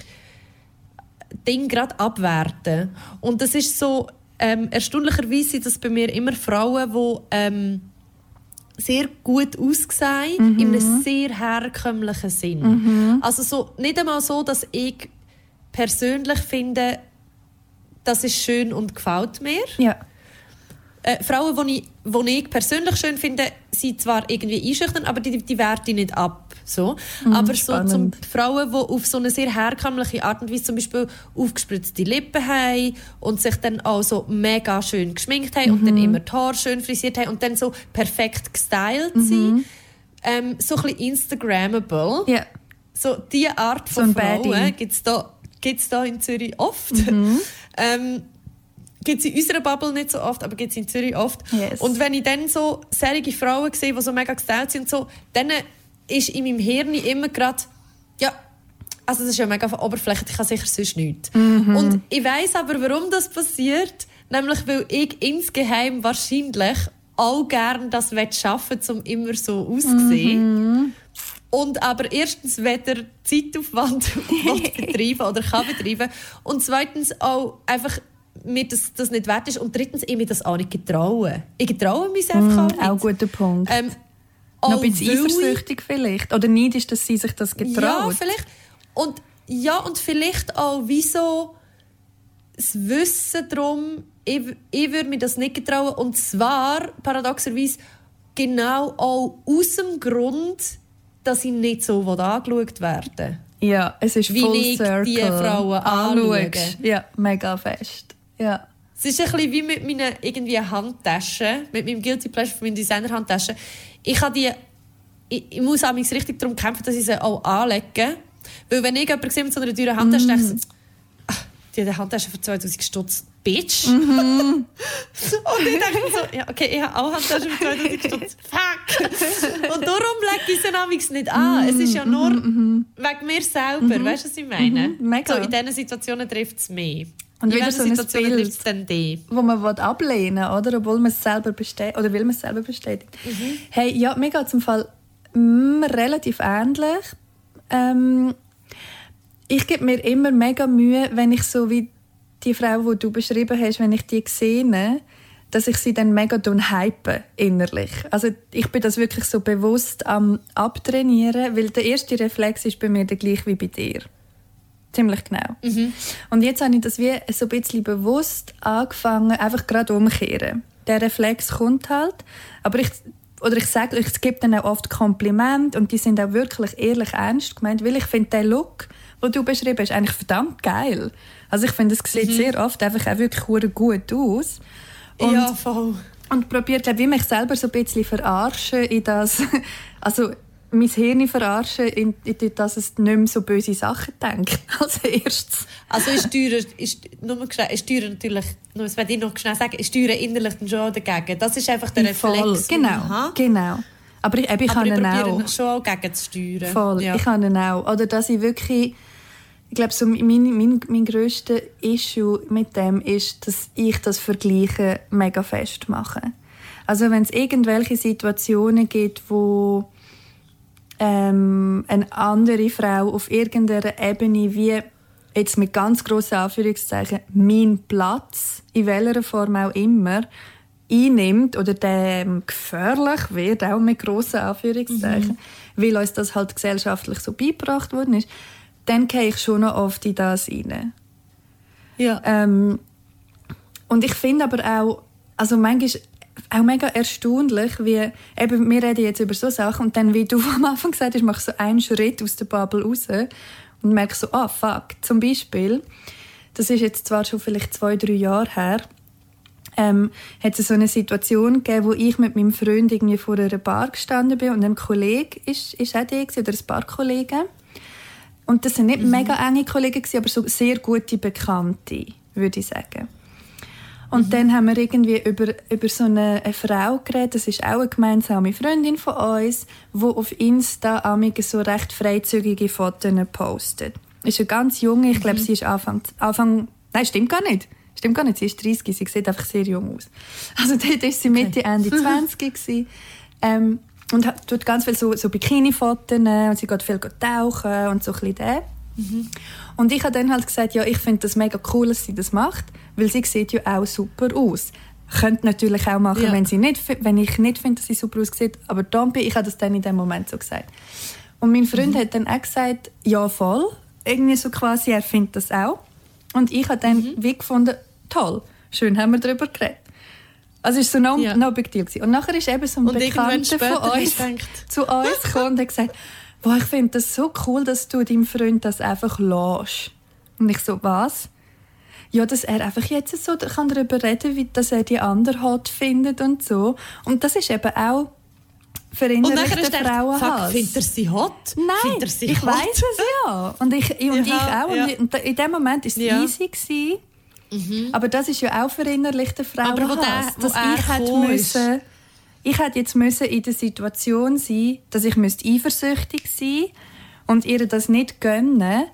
Ding gerade abwerten. Und das ist so, ähm, erstaunlicherweise sind das bei mir immer Frauen, die ähm, sehr gut aussehen, in einem sehr herkömmlichen Sinn. Also so, nicht einmal so, dass ich persönlich finde, das ist schön und gefällt mir. Ja. Äh, Frauen, die ich, ich persönlich schön finde, sind zwar irgendwie einschüchtern, aber die, die werte ich nicht ab. So. Aber so zum Frauen, die auf so eine sehr herkömmliche Art und Weise zum Beispiel aufgespritzte Lippen haben und sich dann auch so mega schön geschminkt haben und dann immer die Haare schön frisiert haben und dann so perfekt gestylt sind. Ähm, so ein bisschen Instagrammable. Ja. So diese Art So von ein Frauen gibt es da, gibt's da in Zürich oft. Mhm. ähm, gibt es in unserer Bubble nicht so oft, aber gibt es in Zürich oft. Yes. Und wenn ich dann so serige Frauen sehe, die so mega gestylt sind, und so, dann ist in meinem Hirn immer gerade, ja, also das ist ja mega oberflächlich, ich kann sicher sonst nichts. Mhm. Und ich weiß aber, warum das passiert, nämlich weil ich insgeheim wahrscheinlich auch gerne das schaffen will, um immer so auszusehen. Mhm. Und aber erstens weder Zeitaufwand betreiben oder kann betreiben und zweitens auch einfach mir das, das nicht wert ist und drittens ich mir das auch nicht getrauen. Ich getraue mich einfach auch nicht. Auch guter Punkt. Ähm, Noch auch ein bisschen eifersüchtig vielleicht. Oder neidisch, dass sie sich das Ja, getraut. vielleicht. Und, ja, und vielleicht auch, wieso das Wissen darum, ich, ich würde mir das nicht getrauen. Und zwar, paradoxerweise, genau auch aus dem Grund, dass ich nicht so angeschaut werden Ja, es ist Wie full ich circle. die Frauen anschaue. Ja, mega fest. Ja. Es ist ein bisschen wie mit meinen irgendwie Handtaschen, mit meinem Guilty Pleasure von meinen Designer-Handtaschen. Ich, habe die, ich, ich muss auch richtig darum kämpfen, dass ich sie auch anlege. Weil wenn ich jemanden sehe mit so einer teuren Handtasche, denke ich so, «Ah, die Handtasche für 2000 Stutz. Bitch! Und ich denke so, ja, okay, ich habe auch Handtaschen für 2000 Stutz. Fuck! Und darum lege ich nämlich nicht an. Es ist ja nur wegen mir selber. Weißt du, was ich meine? Mhm, mega. So, in diesen Situationen trifft es mich. Und in wieder so ein Situationen Bild. trifft es dann die? wo man will ablehnen oder obwohl man es selber bestätigt oder will man es selber bestätigt Mhm. hey ja mir geht zum Fall mm, relativ ähnlich ähm, ich gebe mir immer mega Mühe wenn ich so wie die Frau die du beschrieben hast wenn ich die sehe dass ich sie dann mega hype innerlich also ich bin das wirklich so bewusst am abtrainieren weil der erste Reflex ist bei mir der gleich wie bei dir Ziemlich genau. Und jetzt habe ich das wie so ein bisschen bewusst angefangen, einfach gerade umkehren. Der Reflex kommt halt, aber ich, oder ich sage, ich gebe dann auch oft Komplimente und die sind auch wirklich ehrlich ernst gemeint, weil ich finde, der Look, den du beschrieben hast, eigentlich verdammt geil. Also ich finde, es sieht sehr oft einfach auch wirklich gut aus. Und ja, voll. und probiert, glaube ich, mich selber so ein bisschen verarschen in das, also mein Hirn verarschen, in, in, dass es nicht mehr so böse Sachen denkt als erstes. Also ist teurer, ist, nur ist teurer natürlich, nur, das werde ich noch schnell sagen, ist teurer innerlich schon dagegen. Das ist einfach der Voll, Reflex. ich genau, genau. Aber ich, eben, ich Aber kann ich ihn auch. schon auch gegen zu steuern. Voll, Ja. ich kann ihn auch. Oder dass ich wirklich, ich glaube, so mein, mein, mein grösster Issue mit dem ist, dass ich das Vergleichen mega fest mache. Also wenn es irgendwelche Situationen gibt, wo ähm, eine andere Frau auf irgendeiner Ebene wie jetzt mit ganz grossen Anführungszeichen mein Platz in welcher Form auch immer einnimmt oder dem gefährlich wird auch mit grossen Anführungszeichen, weil uns das halt gesellschaftlich so beigebracht worden ist, dann gehe ich schon noch oft in das rein. Ja. Ähm, und ich finde aber auch, also manchmal auch mega erstaunlich, wie, eben, wir reden jetzt über so Sachen und dann, wie du am Anfang gesagt hast, mache ich so einen Schritt aus der Bubble raus und merke so, ah, fuck, zum Beispiel, das ist jetzt zwar schon vielleicht zwei, drei Jahre her, ähm, hat es so eine Situation gegeben, wo ich mit meinem Freund irgendwie vor einer Bar gestanden bin und ein Kollege ist, ist auch der oder ein paar Kollegen. Und das sind nicht mega enge Kollegen, aber so sehr gute Bekannte, würde ich sagen. Und dann haben wir irgendwie über, über so eine, eine Frau geredet, das ist auch eine gemeinsame Freundin von uns, die auf Insta amige so recht freizügige Fotos postet. Ist eine ganz junge, ich glaube, sie ist Anfang, Anfang, nein, stimmt gar nicht. Stimmt gar nicht, sie ist 30, sie sieht einfach sehr jung aus. Also dort ist sie Mitte, Ende 20 gewesen. Ähm, und hat- tut ganz viel so, so Bikini-Fotos und sie geht viel tauchen und so ein bisschen das. Und ich habe dann halt gesagt, ja, ich finde das mega cool, dass sie das macht, weil sie sieht ja auch super aus. Könnte natürlich auch machen, Ja. wenn, sie nicht, wenn ich nicht finde, dass sie super aussieht, aber be, ich habe das dann in dem Moment so gesagt. Und mein Freund hat dann auch gesagt, ja voll, irgendwie so quasi, er findet das auch. Und ich habe dann wie gefunden, toll, schön haben wir darüber geredet. Also es war so no, Ja. no big deal. gewesen. Und nachher ist eben so ein Und Bekannter von uns zu uns gekommen und hat gesagt, Boah, ich finde das so cool, dass du deinem Freund das einfach lässt. Und ich so, was? Ja, dass er einfach jetzt so kann darüber reden wie dass er die andere hot findet und so. Und das ist eben auch verinnerlichter Frauenhass. Findet er sie hot? Nein, sie ich weiß es ja. Und ich, und Ja, ich auch. ja. Und in dem Moment war es Ja. easy. Gewesen. Aber das ist ja auch verinnerlichter Aber wo Frauenhass. der- wo dass ich hätte müssen, ich hätte jetzt müssen in der Situation sein, dass ich müsste eifersüchtig sein und ihr das nicht gönnen,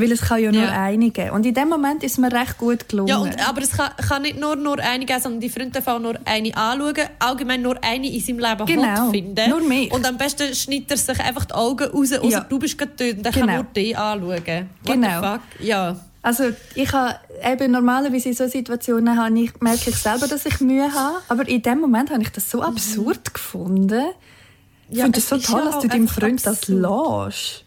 weil es kann ja nur Ja. eine geben. Und in dem Moment ist mir recht gut gelungen. Ja, und, aber es kann, kann nicht nur, nur eine geben, sondern die Freunde dürfen nur eine anschauen, allgemein nur eine in seinem Leben Genau, finden. nur mich. Und am besten schneidet er sich einfach die Augen raus, außer Ja. du bist und dann Genau. kann nur dich anschauen. What Genau. the fuck? Ja. Also ich habe eben normalerweise in solchen Situationen habe ich, merke ich selber, dass ich Mühe habe, aber in dem Moment habe ich das so absurd gefunden. Ich Ja, finde es so toll, dass du deinem Freund das absurd. lässt.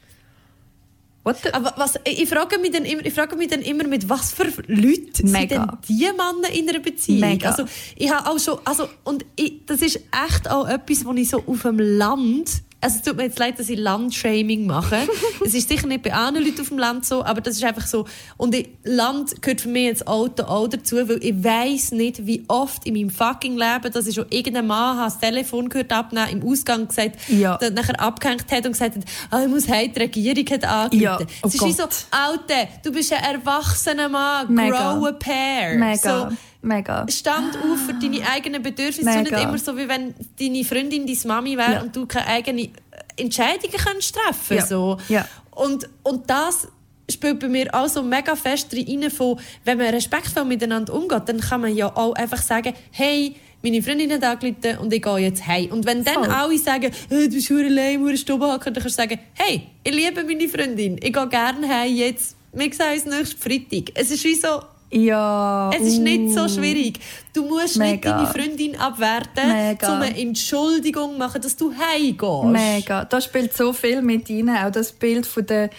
What the? Aber was, ich, frage mich dann immer, ich frage mich dann immer, mit was für Leuten sind Mega. denn die Männer in einer Beziehung? Mega. Also, ich habe auch schon, also, und ich, das ist echt auch etwas, was ich so auf dem Land, also es tut mir jetzt leid, dass ich Landshaming mache. es ist sicher nicht bei anderen Leuten auf dem Land so, aber das ist einfach so. Und Land gehört für mich ins Auto auch dazu, weil ich weiss nicht, wie oft in meinem fucking Leben, dass ich schon irgendein Mann habe, das Telefon gehört abnehmen, im Ausgang gesagt, Ja. dann nachher abgehängt hat und gesagt hat, ah, ich muss heim, die Regierung hat angerufen. Ja, oh es ist wie so, Gott. Alte, du bist ein erwachsener Mann, Mega. grow a pair. Mega, So, mega. Stand auf für deine eigenen Bedürfnisse. So nicht Mega. immer so, wie wenn deine Freundin deine Mami wäre Ja. und du keine eigenen Entscheidungen kannst treffen Ja. so. Ja. Und, und das spielt bei mir auch so mega fest rein von, wenn man respektvoll miteinander umgeht, dann kann man ja auch einfach sagen, hey, meine Freundin hat angerufen und ich gehe jetzt heim. Und wenn dann Voll. alle sagen, hey, du bist verdammt lame, du Stubenhacker, dann kannst du sagen, hey, ich liebe meine Freundin, ich gehe gerne heim, jetzt, wir sehen uns nächsten Freitag. Es ist wie so, Ja. es ist nicht so uh. schwierig. Du musst nicht Mega. deine Freundin abwerten, Mega. um eine Entschuldigung machen, dass du heimgehst. Mega. Da spielt so viel mit rein. Auch das Bild von der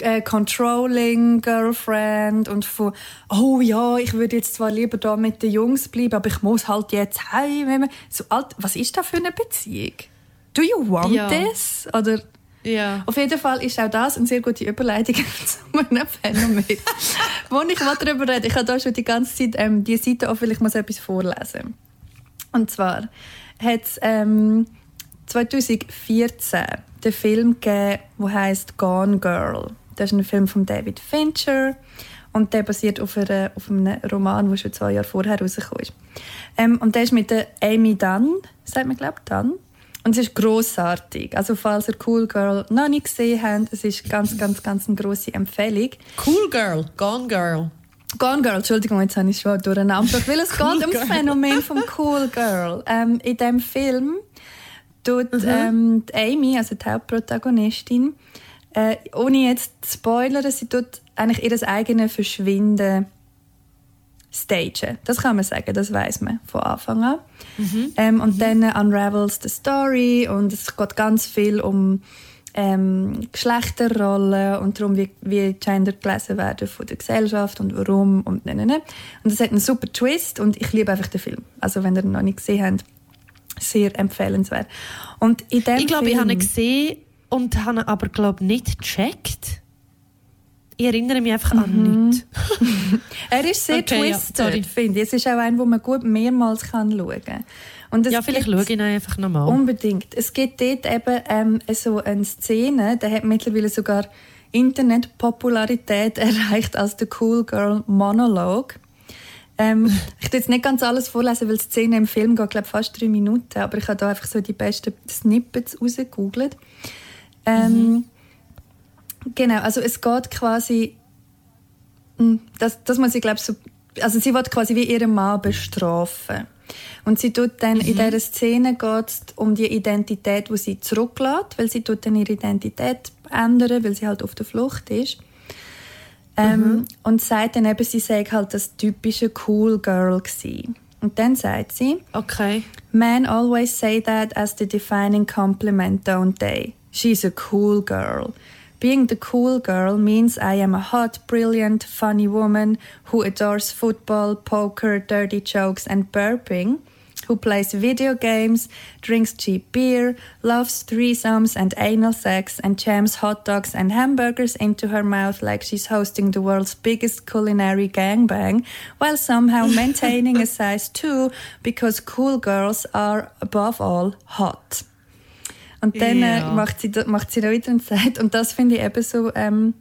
äh, Controlling Girlfriend und von oh ja, ich würde jetzt zwar lieber da mit den Jungs bleiben, aber ich muss halt jetzt heim. So alt, was ist das für eine Beziehung? Do you want Ja. this? Oder Ja. auf jeden Fall ist auch das eine sehr gute Überleitung zu einem Phänomen, wo ich mal darüber rede. Ich habe da schon die ganze Zeit ähm, die Seite auf, weil ich muss etwas vorlesen. Und zwar hat es ähm, 2014 den Film gegeben, der heißt Gone Girl. Das ist ein Film von David Fincher und der basiert auf, einer, auf einem Roman, der schon zwei Jahre vorher rausgekommen ist. Ähm, und der ist mit der Amy Dunn, sagt man glaube ich Dunn. Und es ist grossartig. Also falls ihr Cool Girl noch nicht gesehen habt, es ist ganz, ganz, ganz eine grosse Empfehlung. Cool Girl, Gone Girl. Gone Girl, Entschuldigung, jetzt habe ich schon durcheinander weil es Cool geht um das. Phänomen vom Cool Girl. Ähm, in dem Film tut ähm, die Amy, also die Hauptprotagonistin, äh, ohne jetzt zu spoilern, sie tut eigentlich ihr eigenes Verschwinden stagen. Das kann man sagen, das weiß man von Anfang an. Ähm, und dann unravels the story und es geht ganz viel um ähm, Geschlechterrollen und darum, wie, wie Gender gelesen werden von der Gesellschaft und warum und ne, ne, ne. Und es hat einen super Twist und ich liebe einfach den Film. Also wenn ihr ihn noch nicht gesehen habt, sehr empfehlenswert. Und in dem Ich glaube, ich habe ihn gesehen und habe ihn aber glaube nicht gecheckt. Ich erinnere mich einfach Mhm. an nichts. Er ist sehr Okay, ja, twisted, sorry. finde ich. Es ist auch ein, wo man gut mehrmals kann schauen kann. Und Ja, vielleicht gibt- schaue ich ihn einfach nochmal. Unbedingt. Es gibt dort eben ähm, so eine Szene, die hat mittlerweile sogar Internetpopularität erreicht als der Cool Girl Monologue. Ähm, ich tue jetzt nicht ganz alles vorlesen, weil die Szene im Film geht, glaube fast drei Minuten, aber ich habe da einfach so die besten Snippets rausgegoogelt. Ähm, Genau, also es geht quasi, Mm, das, das muss ich glaube so, also sie wird quasi wie ihren Mann bestrafen. Und sie tut dann, in dieser Szene geht es um die Identität, die sie zurücklässt, weil sie tut dann ihre Identität ändern, weil sie halt auf der Flucht ist. Ähm, Und sagt dann eben, sie sei halt das typische Cool Girl gewesen. Und dann sagt sie, Okay. Men always say that as the defining compliment, don't they? She's a cool girl. Being the cool girl means I am a hot, brilliant, funny woman who adores football, poker, dirty jokes, and burping, who plays video games, drinks cheap beer, loves threesomes and anal sex, and jams hot dogs and hamburgers into her mouth like she's hosting the world's biggest culinary gangbang, while somehow maintaining a size 2 because cool girls are above all hot. Und dann äh, Ja. macht, sie, da- macht sie da wieder und sagt, und das finde ich eben so, ähm,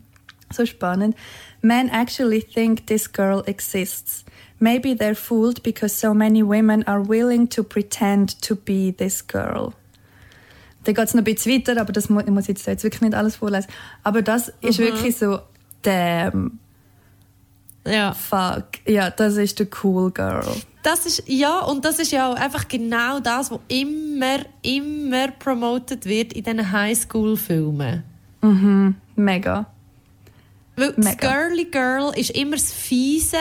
so spannend. Men actually think this girl exists. Maybe they're fooled because so many women are willing to pretend to be this girl. Dann geht es noch ein bisschen weiter, aber das mu ich muss jetzt, jetzt wirklich nicht alles vorlesen. Aber das ist wirklich so, damn, Ja. fuck. Ja, das ist the cool girl. Das ist, ja, und das ist ja auch einfach genau das, was immer, immer promoted wird in diesen Highschool-Filmen. Mega. Weil das Mega. Girly Girl ist immer das fiese,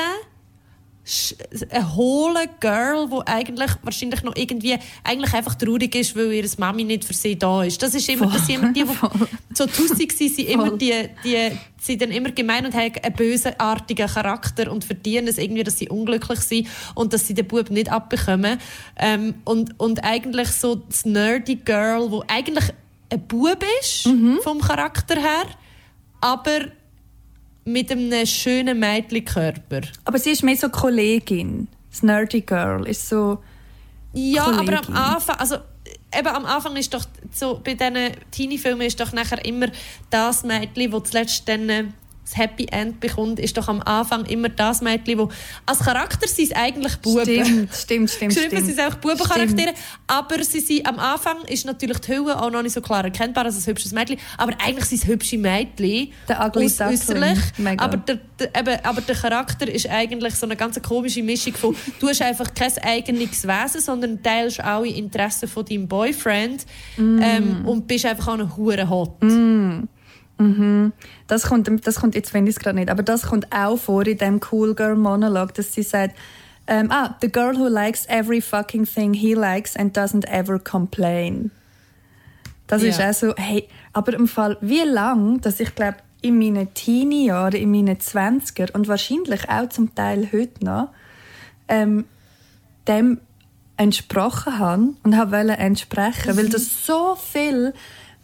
sch- ein hohle Girl, wo eigentlich wahrscheinlich noch irgendwie eigentlich einfach traurig ist, weil ihre Mami nicht für sie da ist. Das ist immer, das sind immer die, die so tussig sind, sind immer Voll. die, die sind dann immer gemein und haben einen bösartigen Charakter und verdienen es irgendwie, dass sie unglücklich sind und dass sie den Bub nicht abbekommen. Ähm, und, und eigentlich so das nerdy Girl, wo eigentlich ein Bub ist, Mhm. vom Charakter her, aber mit einem schönen Mädchenkörper. Aber sie ist mehr so Kollegin. Das Nerdy Girl ist so. Ja, Kollegin. aber am Anfang, also eben am Anfang ist doch so, bei diesen Teenie-Filmen ist doch nachher immer das Mädchen, das zuletzt dann äh, das Happy End bekommt, ist doch am Anfang immer das Mädchen, wo als Charakter sind es eigentlich Buben. Stimmt, stimmt, stimmt. Geschrieben stimmt. sind es auch Bubencharaktere, aber sie sind, am Anfang ist natürlich die Hülle auch noch nicht so klar erkennbar als ein hübsches Mädchen, aber eigentlich sind es hübsche Mädchen. Der ugly äußerlich. Aber der, der, eben, aber der Charakter ist eigentlich so eine ganz komische Mischung von, du hast einfach kein eigenes Wesen, sondern teilst alle Interessen von deinem Boyfriend Mm. ähm, und bist einfach auch noch hure hot. Das kommt, das kommt jetzt finde ich es gerade nicht, aber das kommt auch vor in dem Cool Girl Monolog, dass sie sagt, ähm, ah, the girl who likes every fucking thing he likes and doesn't ever complain. Das ist Ja. auch so, hey, aber im Fall, wie lang, dass ich glaube, in meinen Teenie-Jahren, in meinen 20er und wahrscheinlich auch zum Teil heute noch, ähm, dem entsprochen habe und habe wollte entsprechen, weil das so viel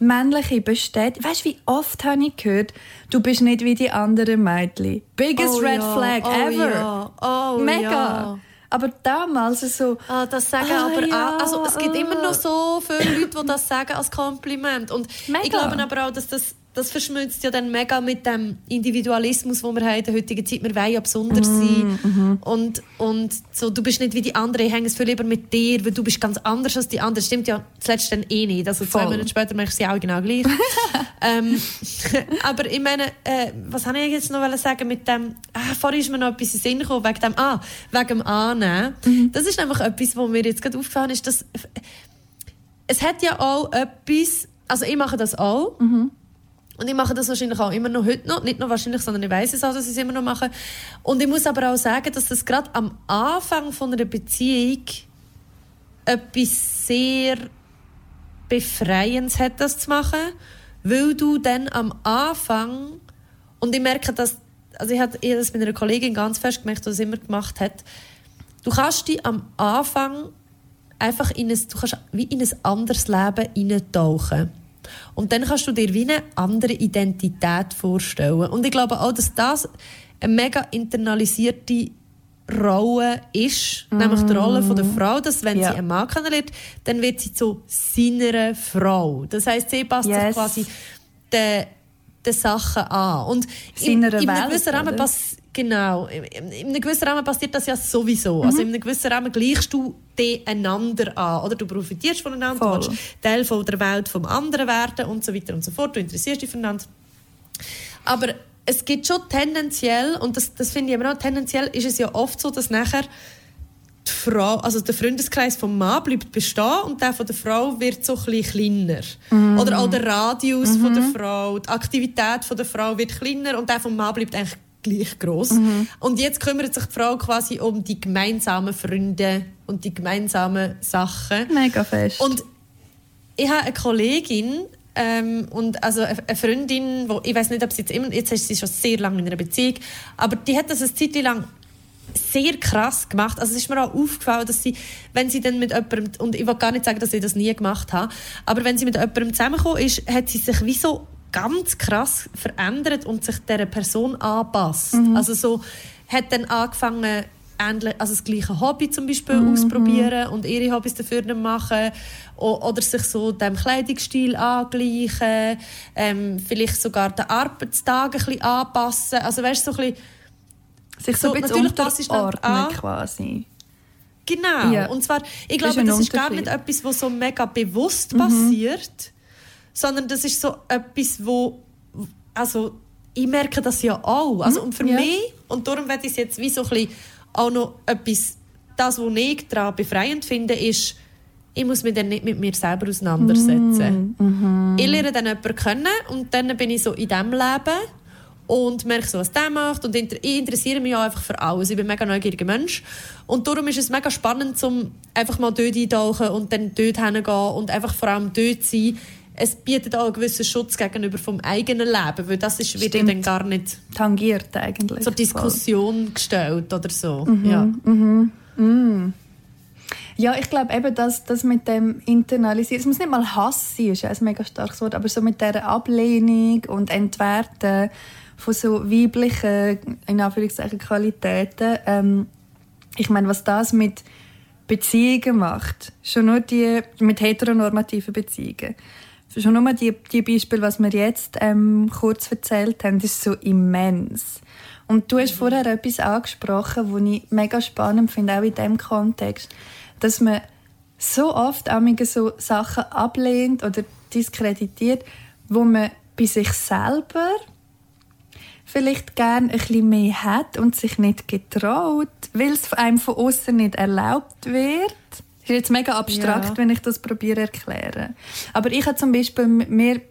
männliche besteht. Weißt du, wie oft habe ich gehört, du bist nicht wie die anderen Mädchen. Biggest Oh red ja, flag oh ever. ja, oh Mega. ja. Aber damals so, Ah, das sagen Ah, aber ja, auch, also es gibt ah. immer noch so viele Leute, die das sagen als Kompliment. Und Mega. ich glaube aber auch, dass das, das verschmilzt ja dann mega mit dem Individualismus, den wir haben in der heutigen Zeit. Wir wollen ja besonders Mhm, sein. Und, und so, du bist nicht wie die anderen, ich hänge es viel lieber mit dir, weil du bist ganz anders als die anderen. Stimmt ja zuletzt dann eh nicht. Also zwei. Monate später merkst du sie auch genau gleich. ähm, aber ich meine, äh, was habe ich jetzt noch sagen mit dem, ah, vorhin ist mir noch etwas in den Sinn gekommen, wegen dem, ah, wegen dem Annehmen. Das ist einfach etwas, was mir jetzt gerade aufgefallen ist, dass es hat ja auch etwas, also ich mache das auch, und ich mache das wahrscheinlich auch immer noch heute noch. Nicht nur wahrscheinlich, sondern ich weiß es auch, dass ich es immer noch mache. Und ich muss aber auch sagen, dass das gerade am Anfang von einer Beziehung etwas sehr Befreiendes hat, das zu machen. Weil du dann am Anfang, und ich merke, dass, also ich habe das mit einer Kollegin ganz fest gemerkt, die das immer gemacht hat, du kannst dich am Anfang einfach in ein, du kannst wie in ein anderes Leben hineintauchen. Und dann kannst du dir wie eine andere Identität vorstellen. Und ich glaube auch, dass das eine mega internalisierte Rolle ist, nämlich die Rolle von der Frau, dass wenn Ja. sie einen Mann kennenlernt, dann wird sie zu seiner Frau. Das heißt, sie passt sich Yes. quasi den, den Sachen an. Und in, in einem gewissen Rahmen oder? Genau. In, in in einem gewissen Rahmen passiert das ja sowieso. Also in einem gewissen Rahmen gleichst du den einander an. Oder du profitierst voneinander, Voll. du willst Teil von der Welt vom anderen werden und so weiter und so fort. Du interessierst dich füreinander. Aber es gibt schon tendenziell, und das, das finde ich aber auch, tendenziell ist es ja oft so, dass nachher die Frau, also der Freundeskreis vom Mann bleibt bestehen und der von der Frau wird so ein bisschen kleiner. Oder auch der Radius von der Frau, die Aktivität von der Frau wird kleiner und der vom Mann bleibt eigentlich gleich groß. Und jetzt kümmert sich die Frau quasi um die gemeinsamen Freunde und die gemeinsamen Sachen. mega fest. Und ich habe eine Kollegin ähm, und also eine Freundin, wo ich weiß nicht, ob sie jetzt immer, jetzt ist sie schon sehr lange in einer Beziehung, aber die hat das eine Zeit lang sehr krass gemacht. Also es ist mir auch aufgefallen, dass sie, wenn sie dann mit jemandem, und ich will gar nicht sagen, dass sie das nie gemacht hat, aber wenn sie mit jemandem zusammengekommen ist, hat sie sich wie so ganz krass verändert und sich dieser Person anpasst. Mhm. Also so hat dann angefangen, ähnlich, also das gleiche Hobby zum Beispiel mhm. ausprobieren und ihre Hobbys dafür machen oder sich so dem Kleidungsstil angleichen, ähm, vielleicht sogar den Arbeitstag ein bisschen anpassen. Also weißt, so ein bisschen, sich so, so ein bisschen unterordnen quasi. Genau. Ja. Und zwar, ich glaube, das ist, das ist gar nicht etwas, was so mega bewusst mhm. passiert, sondern das ist so etwas, wo also ich merke das ja auch. Also, mhm. und für ja. mich, und darum werde ich es jetzt wie so ein bisschen auch noch etwas, das, was ich daran befreiend finde, ist, ich muss mich dann nicht mit mir selber auseinandersetzen. Mm -hmm. Ich lerne dann jemanden kennen und dann bin ich so in diesem Leben und merke so, was der macht und ich interessiere mich auch einfach für alles. Ich bin ein mega neugieriger Mensch und darum ist es mega spannend, um einfach mal dort eintauchen und dann dort hingehen und einfach vor allem dort sein, es bietet auch einen gewissen Schutz gegenüber vom eigenen Leben, weil das ist, wird dann gar nicht tangiert eigentlich zur Diskussion voll. gestellt oder so. Mhm, ja. Mhm, mhm. Ja, ich glaube eben, dass das mit dem Internalisieren, es muss nicht mal Hass sein, ist ein mega starkes Wort, aber so mit der Ablehnung und Entwerten von so weiblichen, in Anführungszeichen, Qualitäten, ähm, ich meine, was das mit Beziehungen macht, schon nur die mit heteronormativen Beziehungen, schon nur die, die Beispiele, was wir jetzt ähm, kurz erzählt haben, ist so immens. Und du hast mhm. vorher etwas angesprochen, was ich mega spannend finde, auch in diesem Kontext, dass man so oft so Sachen ablehnt oder diskreditiert, wo man bei sich selber vielleicht gerne ein bisschen mehr hat und sich nicht getraut, weil es einem von außen nicht erlaubt wird. Das ist jetzt mega abstrakt, ja. wenn ich das probiere erklären. Aber ich habe zum Beispiel mir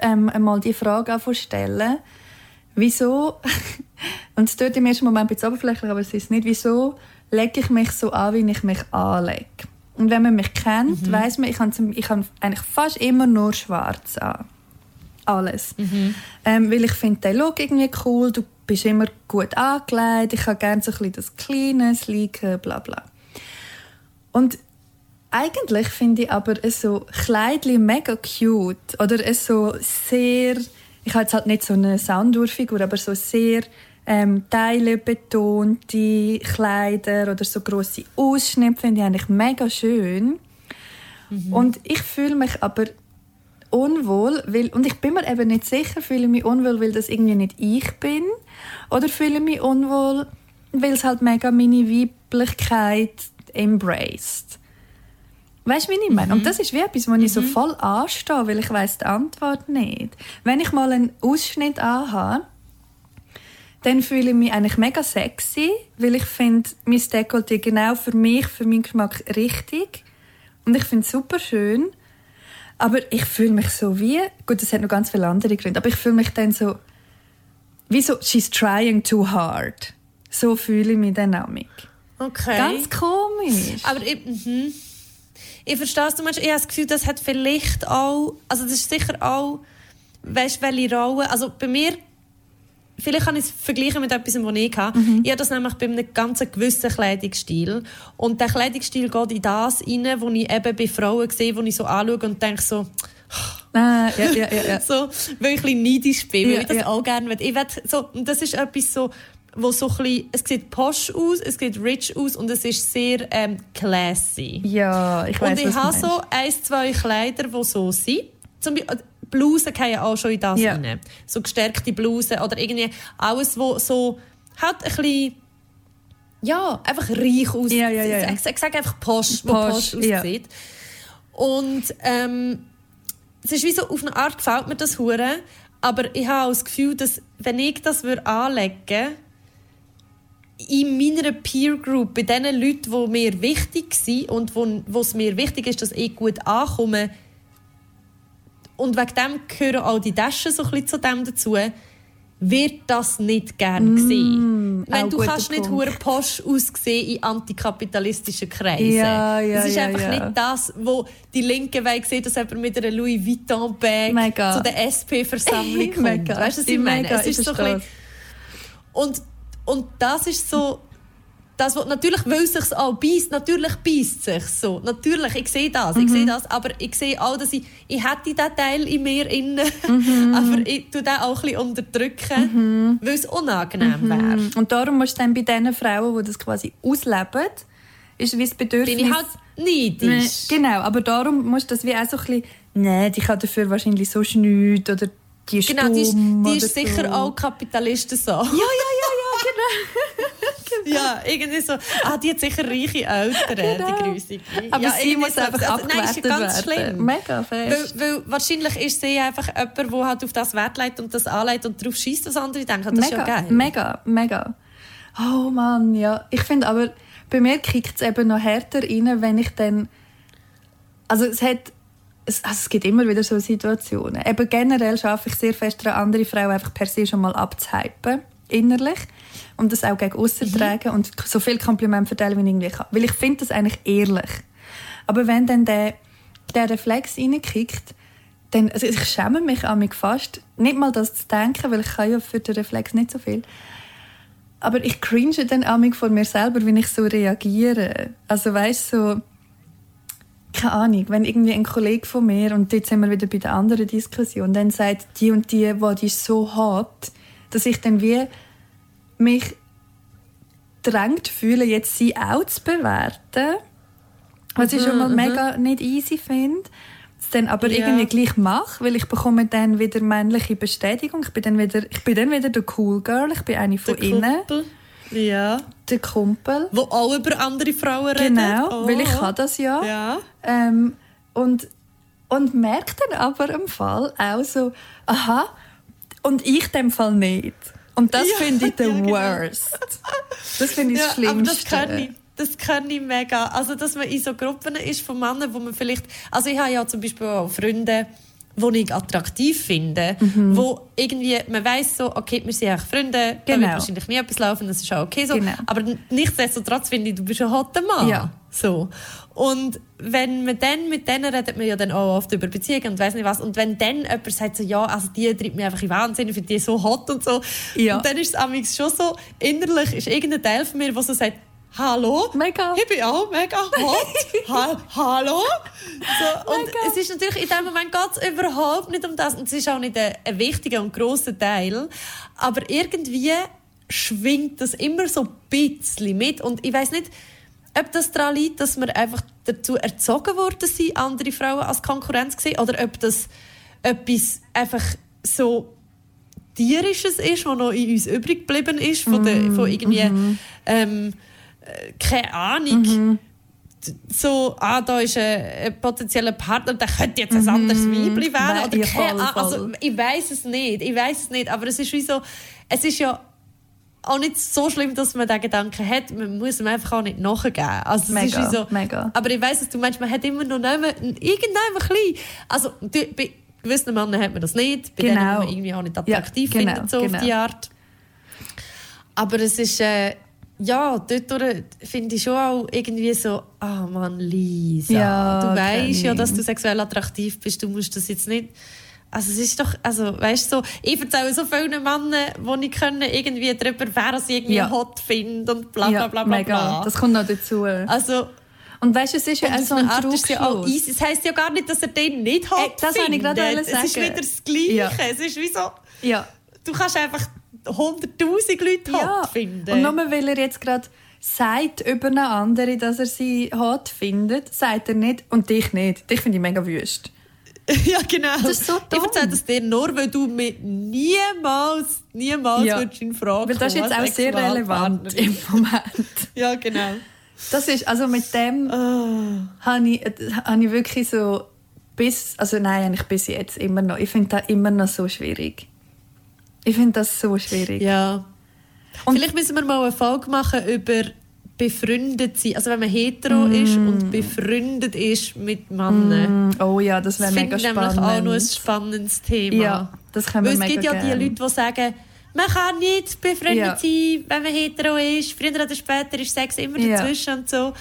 ähm, einmal die Frage stellen, wieso, und es tut im ersten Moment ein bisschen oberflächlich, aber es ist nicht, wieso lege ich mich so an, wie ich mich anlege. Und wenn man mich kennt, mhm. weiß man, ich habe, ich habe eigentlich fast immer nur schwarz an. Alles. Mhm. Ähm, weil ich finde den Look irgendwie cool, du bist immer gut angelegt, ich habe gerne so ein bisschen das Kleine, Sleeke, bla bla. Und eigentlich finde ich aber so Kleidchen mega cute. Oder es so sehr, ich habe jetzt halt nicht so eine Soundurfigur, aber so sehr ähm, Teile betonte Kleider oder so große Ausschnitte finde ich eigentlich mega schön. Mhm. Und ich fühle mich aber unwohl, weil, und ich bin mir eben nicht sicher, fühle mich unwohl, weil das irgendwie nicht ich bin, oder fühle mich unwohl, weil es halt mega meine Weiblichkeit embraced. Weißt du, wie ich meine? Mhm. Und das ist wie etwas, wo mhm. ich so mhm. voll anstehe, weil ich weiß die Antwort nicht. Wenn ich mal einen Ausschnitt anhabe, dann fühle ich mich eigentlich mega sexy, weil ich finde, mein Dekolleté genau für mich, für meinen Geschmack richtig. Und ich finde es super schön. Aber ich fühle mich so wie, gut, das hat noch ganz viele andere Gründe, aber ich fühle mich dann so, wie so, she's trying too hard. So fühle ich mich dann auch. Okay. Ganz komisch. Aber ich, mhm ich verstehe es, du meinst, ich habe das Gefühl, das hat vielleicht auch, also das ist sicher auch, weißt welche Rolle, also bei mir, vielleicht kann ich es vergleichen mit etwas, was ich hatte. Mhm. Ich habe das nämlich bei einem ganz gewissen Kleidungsstil und der Kleidungsstil geht in das rein, wo ich eben bei Frauen sehe, wo ich so anschaue und denke so, Ah, ja, ja, ja, ja. so, weil ich ein bisschen neidisch bin, weil ja, ich das ja. auch gerne will. Ich will so, und das ist etwas so, wo so ein bisschen, es sieht posh aus, es sieht rich aus und es ist sehr ähm, classy. Ja, ich weiß Und ich habe so ein, zwei Kleider, die so sind. Zum Beispiel, äh, Blusen gehen auch schon in das ja. rein. So gestärkte Blusen oder irgendwie alles, wo so halt ein bisschen ja, einfach reich aussieht. Ja, ja, ja, ich, sage einfach posh, wo posh aussieht. Und ähm, es ist wie so, auf eine Art gefällt mir das hure, aber ich habe auch das Gefühl, dass wenn ich das anlegen würde, in meiner Peer Group, bei den Leuten, die mir wichtig sind und wo, wo es mir wichtig ist, dass ich gut ankomme, und wegen dem gehören auch die Taschen so ein bisschen zu dem dazu, wird das nicht gern gesehen. Mm, Wenn du kannst nicht hure posch aussehen in antikapitalistischen Kreisen. Ja, ja, das ist ja, einfach ja. nicht das, wo die Linke Weg sieht, dass jemand mit einer Louis Vuitton Bag zu der SP-Versammlung kommt. Mega. Weißt du, was ich meine? Es ist, ist so ein bisschen, und und das ist so, das, was natürlich, weil es sich auch beißt, natürlich beißt es sich so. Natürlich, ich sehe das, ich sehe das, aber ich sehe auch, dass ich, ich hätte diesen Teil in mir innen, aber ich tue den auch ein bisschen unterdrücken, weil es unangenehm wäre. Und darum musst du dann bei den Frauen, die das quasi ausleben, ist wie das Bedürfnis... Bin ich halt neidisch. Genau, aber darum musst du das wie auch so ein bisschen... Nein, die kann dafür wahrscheinlich so schnüt oder die ist Genau, die ist, die ist sicher so. auch Kapitalisten so. Ja, ja, ja, ja, genau. Ja, irgendwie so. Ah, die hat sicher reiche Eltern, Genau. die Grüße. Aber ja, sie muss einfach Also, Nein, ist ja ganz werden. schlimm. Mega Weil, fest. weil wahrscheinlich ist sie einfach jemand, der halt auf das Wert legt und das anlegt und darauf schießt, was andere denken. Das mega, ist ja geil. mega, mega. Oh Mann, ja. Ich finde aber, bei mir kickt es eben noch härter rein, wenn ich dann... Also es hat... Es, also es gibt immer wieder so Situationen. Eben generell schaffe ich sehr fest daran, andere Frauen einfach per se schon mal abzuhypen, innerlich. Und das auch gegen aussen Mhm. tragen und so viel Kompliment verteilen, wie ich irgendwie kann. Weil ich finde das eigentlich ehrlich. Aber wenn dann der, der Reflex reinkickt, dann, also ich schäme mich an mich fast, nicht mal das zu denken, weil ich kann ja für den Reflex nicht so viel. Aber ich cringe dann an mich vor mir selber, wenn ich so reagiere. Also weißt so, keine Ahnung, wenn irgendwie ein Kollege von mir, und jetzt sind wir wieder bei der anderen Diskussion, dann sagt, die und die, die ist so hart, dass ich dann wie mich drängt fühle, jetzt sie auch zu bewerten, was ich schon mal mega nicht easy finde, dann aber Ja. irgendwie gleich mache, weil ich bekomme dann wieder männliche Bestätigung, ich bin dann wieder, ich bin dann wieder der Cool Girl, ich bin eine von Der innen, Kumpel. Ja. der Kumpel. Wo auch über andere Frauen reden. Genau, Oh. weil ich kann das ja. Ja. Ähm, und, und merke dann aber im Fall auch so, aha, und ich dem Fall nicht. Und das Ja, finde ich the ja, genau. worst. Das finde ich das Ja, aber das Schlimmste. kann ich. Das kann ich mega. Also, dass man in so Gruppen ist von Männern, wo man vielleicht... Also, ich habe ja zum Beispiel auch Freunde, die ich attraktiv finde, Mhm. wo irgendwie, man weiß so, okay, wir sind eigentlich Freunde, da Genau. wird wahrscheinlich nie etwas laufen, das ist auch okay so. Genau. Aber nichtsdestotrotz finde ich, du bist ein hotter Mann. Ja. So. Und wenn man dann mit denen redet man ja dann auch oft über Beziehungen und weiß nicht was. Und wenn dann jemand sagt so, ja, also die treibt mich einfach in Wahnsinn, ich finde die so hot und so. Ja. Und dann ist es amigs schon so, innerlich ist irgendein Teil von mir, der so sagt, Hallo? Mega. Ich bin auch mega hot. ha Hallo? So, und Mega. es ist natürlich, in dem Moment geht es überhaupt nicht um das. Und es ist auch nicht ein, ein wichtiger und grosser Teil. Aber irgendwie schwingt das immer so ein bisschen mit. Und ich weiß nicht, ob das daran liegt, dass wir einfach dazu erzogen worden sind, andere Frauen als Konkurrenz zu sehen, oder ob das etwas einfach so tierisches ist, was noch in uns übrig geblieben ist, von, der, von irgendwie, ähm, äh, keine Ahnung, d- so, ah, da ist ein, potenzieller Partner, der könnte jetzt ein anderes Weibli werden, We- oder keine Ahnung, also ich weiß es nicht, ich weiß es nicht, aber es ist wie so, es ist ja auch nicht so schlimm, dass man den Gedanken hat, man muss ihm einfach auch nicht nachgeben. Also Mega, ist so, mega. aber ich weiß, dass du meinst, man hat immer noch nicht mehr, irgendwann ein bisschen, also bei gewissen Männern hat man das nicht, bei denen Genau. man irgendwie auch nicht Ja, attraktiv genau, findet, so genau. auf die Art. Aber es ist, äh, ja, dort finde ich schon auch irgendwie so, ah Mann, Lisa, Ja, du weißt ja, dass du sexuell attraktiv bist, du musst das jetzt nicht... Also es ist doch, also weißt du, so, ich erzähle so vielen Männern, die ich können, irgendwie darüber, wer sie irgendwie Ja. hot finden und bla bla bla bla. mega. bla. Das kommt noch dazu. Also, Und weißt du, es ist ja so ein Art ist es ja auch Trugschluss. easy. Es heisst ja gar nicht, dass er den nicht hot Ey, das wollte ich findet. gerade Es ist sagen. wieder das Gleiche. Ja. Es ist wie so, Ja. du kannst einfach 100'000 Leute hot ja. finden. Und nur weil er jetzt gerade sagt über eine andere, dass er sie hot findet, sagt er nicht und dich nicht. Dich finde ich mega wüst. ja, genau. Das ist so Ich dumm. erzähle das dir nur, weil du mich niemals, niemals Ja. würdest in Frage Weil das ist jetzt auch sehr relevant im Moment. Ja, genau. Das ist, also mit dem Ah. habe ich, habe ich wirklich so bis, also nein, eigentlich bis jetzt immer noch. Ich finde das immer noch so schwierig. Ich finde das so schwierig. Ja. Und- Vielleicht müssen wir mal eine Folge machen über befreundet sein. Also wenn man hetero ist und befreundet ist mit Männern. Oh ja, das Das wäre finde mega ich nämlich spannend. auch noch ein spannendes Thema. Ja, das können wir Weil es gibt ja die gerne. Leute, die sagen, man kann nicht befreundet Ja. sein, wenn man hetero ist. Früher oder später ist Sex immer Ja. dazwischen und so.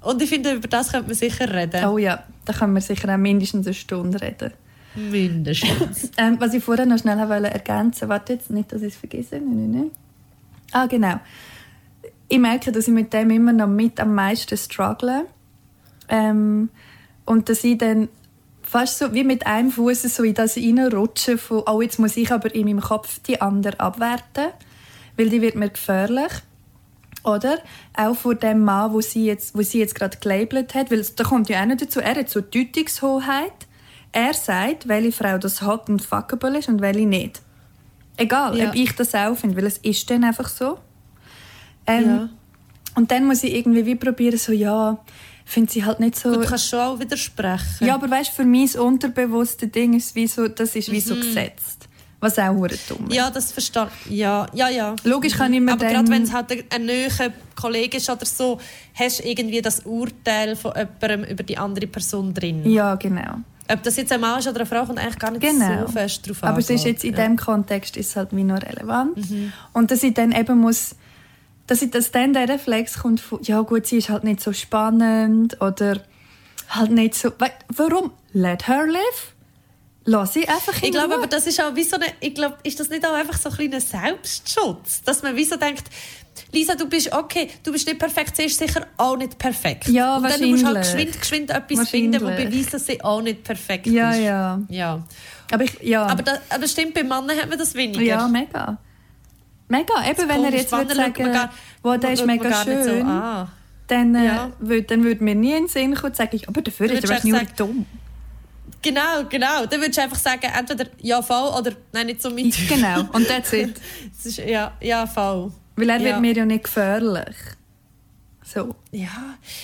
Und ich finde, über das könnte man sicher reden. Oh ja, da können wir sicher auch mindestens eine Stunde reden. Mindestens. Ähm, was ich vorher noch schnell wollte ergänzen warte jetzt nicht, dass ich es vergesse. Nein, nein, nein. Ah, genau. Ich merke, dass ich mit dem immer noch mit am meisten struggle. Ähm, und dass ich dann fast so wie mit einem Fuß so in das reinrutsche von «Oh, jetzt muss ich aber in meinem Kopf die andere abwerten, weil die wird mir gefährlich». Oder auch vor dem Mann, wo sie jetzt, wo sie jetzt gerade gelabelt hat, weil da kommt ja auch noch dazu, er hat so Deutungshoheit. Er sagt, welche Frau das hot und fuckable ist und welche nicht. Egal, Ja. ob ich das auch finde, weil es ist dann einfach so. Ähm, Ja. Und dann muss ich irgendwie wie probieren, so, ja, finde sie halt nicht so... Gut, du kannst schon auch widersprechen. Ja, aber weißt, für mein unterbewusste Ding ist wie so, das ist wie Mhm. so gesetzt. Was auch hure dumm ist. Ja, das verstehe ich. Ja, ja, ja. Logisch kann ich mir Aber gerade wenn es halt ein- neuer Kollege ist oder so, hast du irgendwie das Urteil von jemandem über die andere Person drin. Ja, genau. Ob das jetzt ein Mann ist oder eine Frau, kommt eigentlich gar nicht Genau. so fest drauf an. Aber es ist jetzt in ja. diesem Kontext ist es halt wie noch relevant. Mhm. Und dass ich dann eben muss, dass, dass dann der Reflex kommt von, ja gut, sie ist halt nicht so spannend oder halt nicht so, warum? Let her live. Lass sie einfach in Ich glaube, Ruhe. aber das ist auch wie so eine, ich glaube, ist das nicht auch einfach so ein kleiner Selbstschutz? Dass man wie so denkt, Lisa, du bist okay, du bist nicht perfekt, sie ist sicher auch nicht perfekt. Ja, Und dann musst du halt geschwind, geschwind etwas finden, das Wahrscheinlich. beweist, dass sie auch nicht perfekt Ja, ist. ja. ja. Aber ich, ja. Aber, das, aber das stimmt, bei Männern hat man das weniger. ja, mega. Mega. Eben, wenn er jetzt würde sagen, gar- wow, der ist mega schön, So an. dann, äh, Ja. würd, dann würde mir nie in den Sinn kommen, zu sagen, aber dafür ist er nur dumm. Genau, genau. Dann würdest du einfach sagen, entweder ja, voll oder nein, nicht so mit. Genau, und that's it. Das ist, ja, ja, voll. Weil er Ja. wird mir ja nicht gefährlich. So. Ja,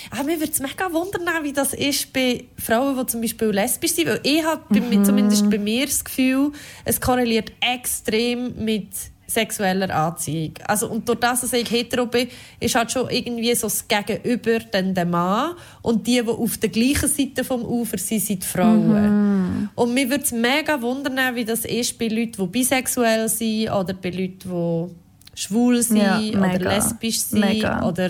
aber mir würde es mega wundern, wie das ist bei Frauen, die zum Beispiel lesbisch sind. Weil ich habe mir- zumindest bei mir das Gefühl, es korreliert extrem mit sexueller Anziehung. Also, und durch das, dass ich hetero bin, ist halt schon irgendwie so das Gegenüber dann der Mann und die, die auf der gleichen Seite vom Ufer sind, sind die Frauen. Und mir würde es mega wundern, wie das ist bei Leuten, die bisexuell sind oder bei Leuten, die schwul sind Ja, oder lesbisch sind Mega. oder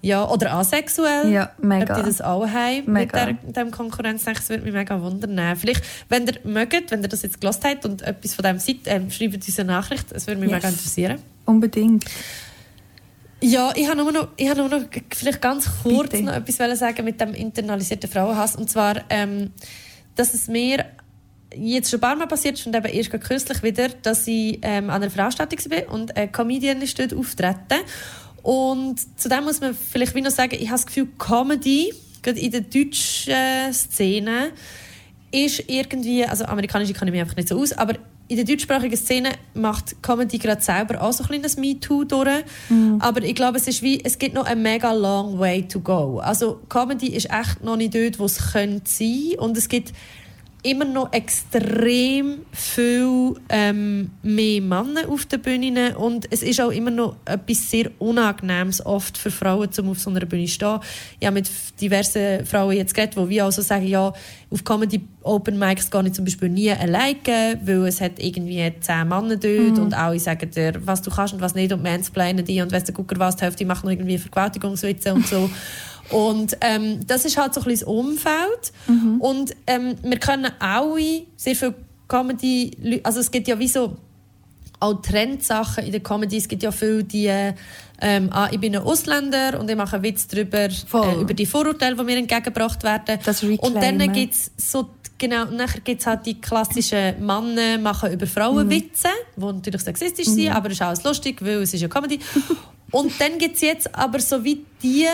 ja, oder asexuell. Ja, mega. Ob die das auch haben mit Mega. der, dem Konkurrenz, das würde mich mega wundern. Vielleicht, wenn ihr mögt, wenn ihr das jetzt gelost habt und etwas von dem seid, ähm, schreibt uns eine Nachricht. Das würde mich Yes. mega interessieren. Unbedingt. Ja, ich habe nur noch, ich habe nur noch vielleicht ganz kurz Bitte. noch etwas sagen mit dem internalisierten Frauenhass. Und zwar, ähm, dass es mir jetzt schon ein paar Mal passiert ist und eben erst kürzlich wieder, dass ich ähm, an einer Veranstaltung war und eine Comedian ist dort auftreten. Und zudem muss man vielleicht wie noch sagen, ich habe das Gefühl, Comedy, gerade in der deutschen Szene, ist irgendwie, also amerikanische kann ich mich einfach nicht so aus, aber in der deutschsprachigen Szene macht Comedy gerade selber auch so ein kleines MeToo durch. Aber ich glaube, es ist wie, es gibt noch einen mega long way to go. Also Comedy ist echt noch nicht dort, wo es könnte sein und es gibt immer noch extrem viel ähm, mehr Männer auf den Bühnen und es ist auch immer noch etwas sehr Unangenehmes oft für Frauen, um auf so einer Bühne zu stehen. Ich habe mit diversen Frauen jetzt geredet, die wie auch so sagen, ja, auf Comedy Open Mics gehe ich zum Beispiel nie alleine, weil es hat irgendwie zehn Männer dort und alle sagen dir, was du kannst und was nicht und mansplainen die und weiss der Gucker was, die Hälfte macht noch irgendwie Vergewaltigungswitze und so. Und ähm, das ist halt so ein bisschen das Umfeld. Und ähm, wir können alle sehr viel Comedy, also es gibt ja wie so auch Trendsachen in der Comedy. Es gibt ja viele, die ähm, ah, ich bin ein Ausländer und ich mache einen Witz darüber, äh, über die Vorurteile, die mir entgegengebracht werden. Das und dann Reclaimen. gibt es so, genau, nachher gibt's halt die klassischen Männer machen über Frauenwitze, die natürlich sexistisch sind, aber es ist alles lustig, weil es ist ja Comedy. und dann gibt es jetzt aber so wie die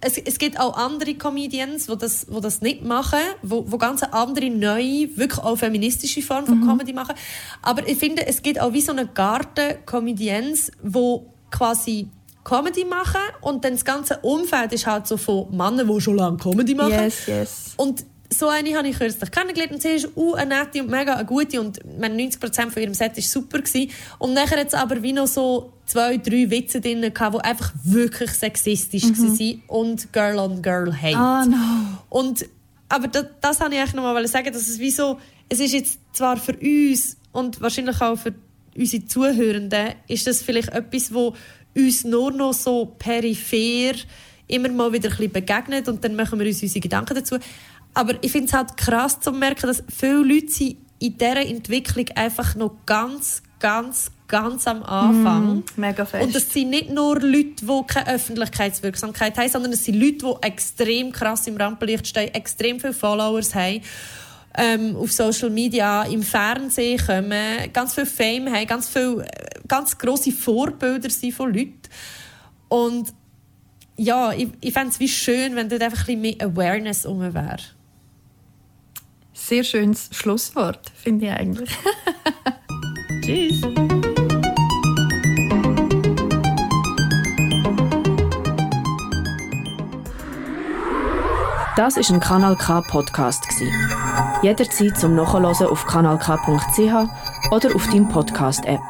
es, es gibt auch andere Comedians, die das, die das nicht machen, wo, wo ganz andere, neue, wirklich auch feministische Form von Comedy machen. Aber ich finde, es gibt auch wie so eine Garten Comedians, wo quasi Comedy machen und dann das ganze Umfeld ist halt so von Männern, die schon lange Comedy machen. Yes, yes. Und so eine habe ich kürzlich kennengelernt und sie ist uh, eine nette und mega eine gute und meine 90% von ihrem Set war super. Gewesen. Und nachher hat es aber wie noch so zwei, drei Witze drin gehabt, die einfach wirklich sexistisch waren und Girl on Girl Hate. Ah, no. Und, aber das, das wollte ich eigentlich noch mal sagen, dass es wie so, es ist jetzt zwar für uns und wahrscheinlich auch für unsere Zuhörenden, ist das vielleicht etwas, wo uns nur noch so peripher immer mal wieder ein bisschen begegnet und dann machen wir uns unsere Gedanken dazu. Aber ich finde es halt krass zu merken, dass viele Leute sind in dieser Entwicklung einfach noch ganz, ganz, ganz am Anfang. Mm, mega fest. Und das sind nicht nur Leute, die keine Öffentlichkeitswirksamkeit haben, sondern es sind Leute, die extrem krass im Rampenlicht stehen, extrem viele Followers haben, ähm, auf Social Media, im Fernsehen kommen, ganz viel Fame haben, ganz viele äh, ganz grosse Vorbilder sind von Leuten. Und ja, ich, ich fände es wie schön, wenn dort einfach ein bisschen mehr Awareness um wäre. Sehr schönes Schlusswort, finde ich eigentlich. Tschüss. Das ist ein Kanal K Podcast Jederzeit zum Nachhören auf kanalk.ch oder auf deinem Podcast App.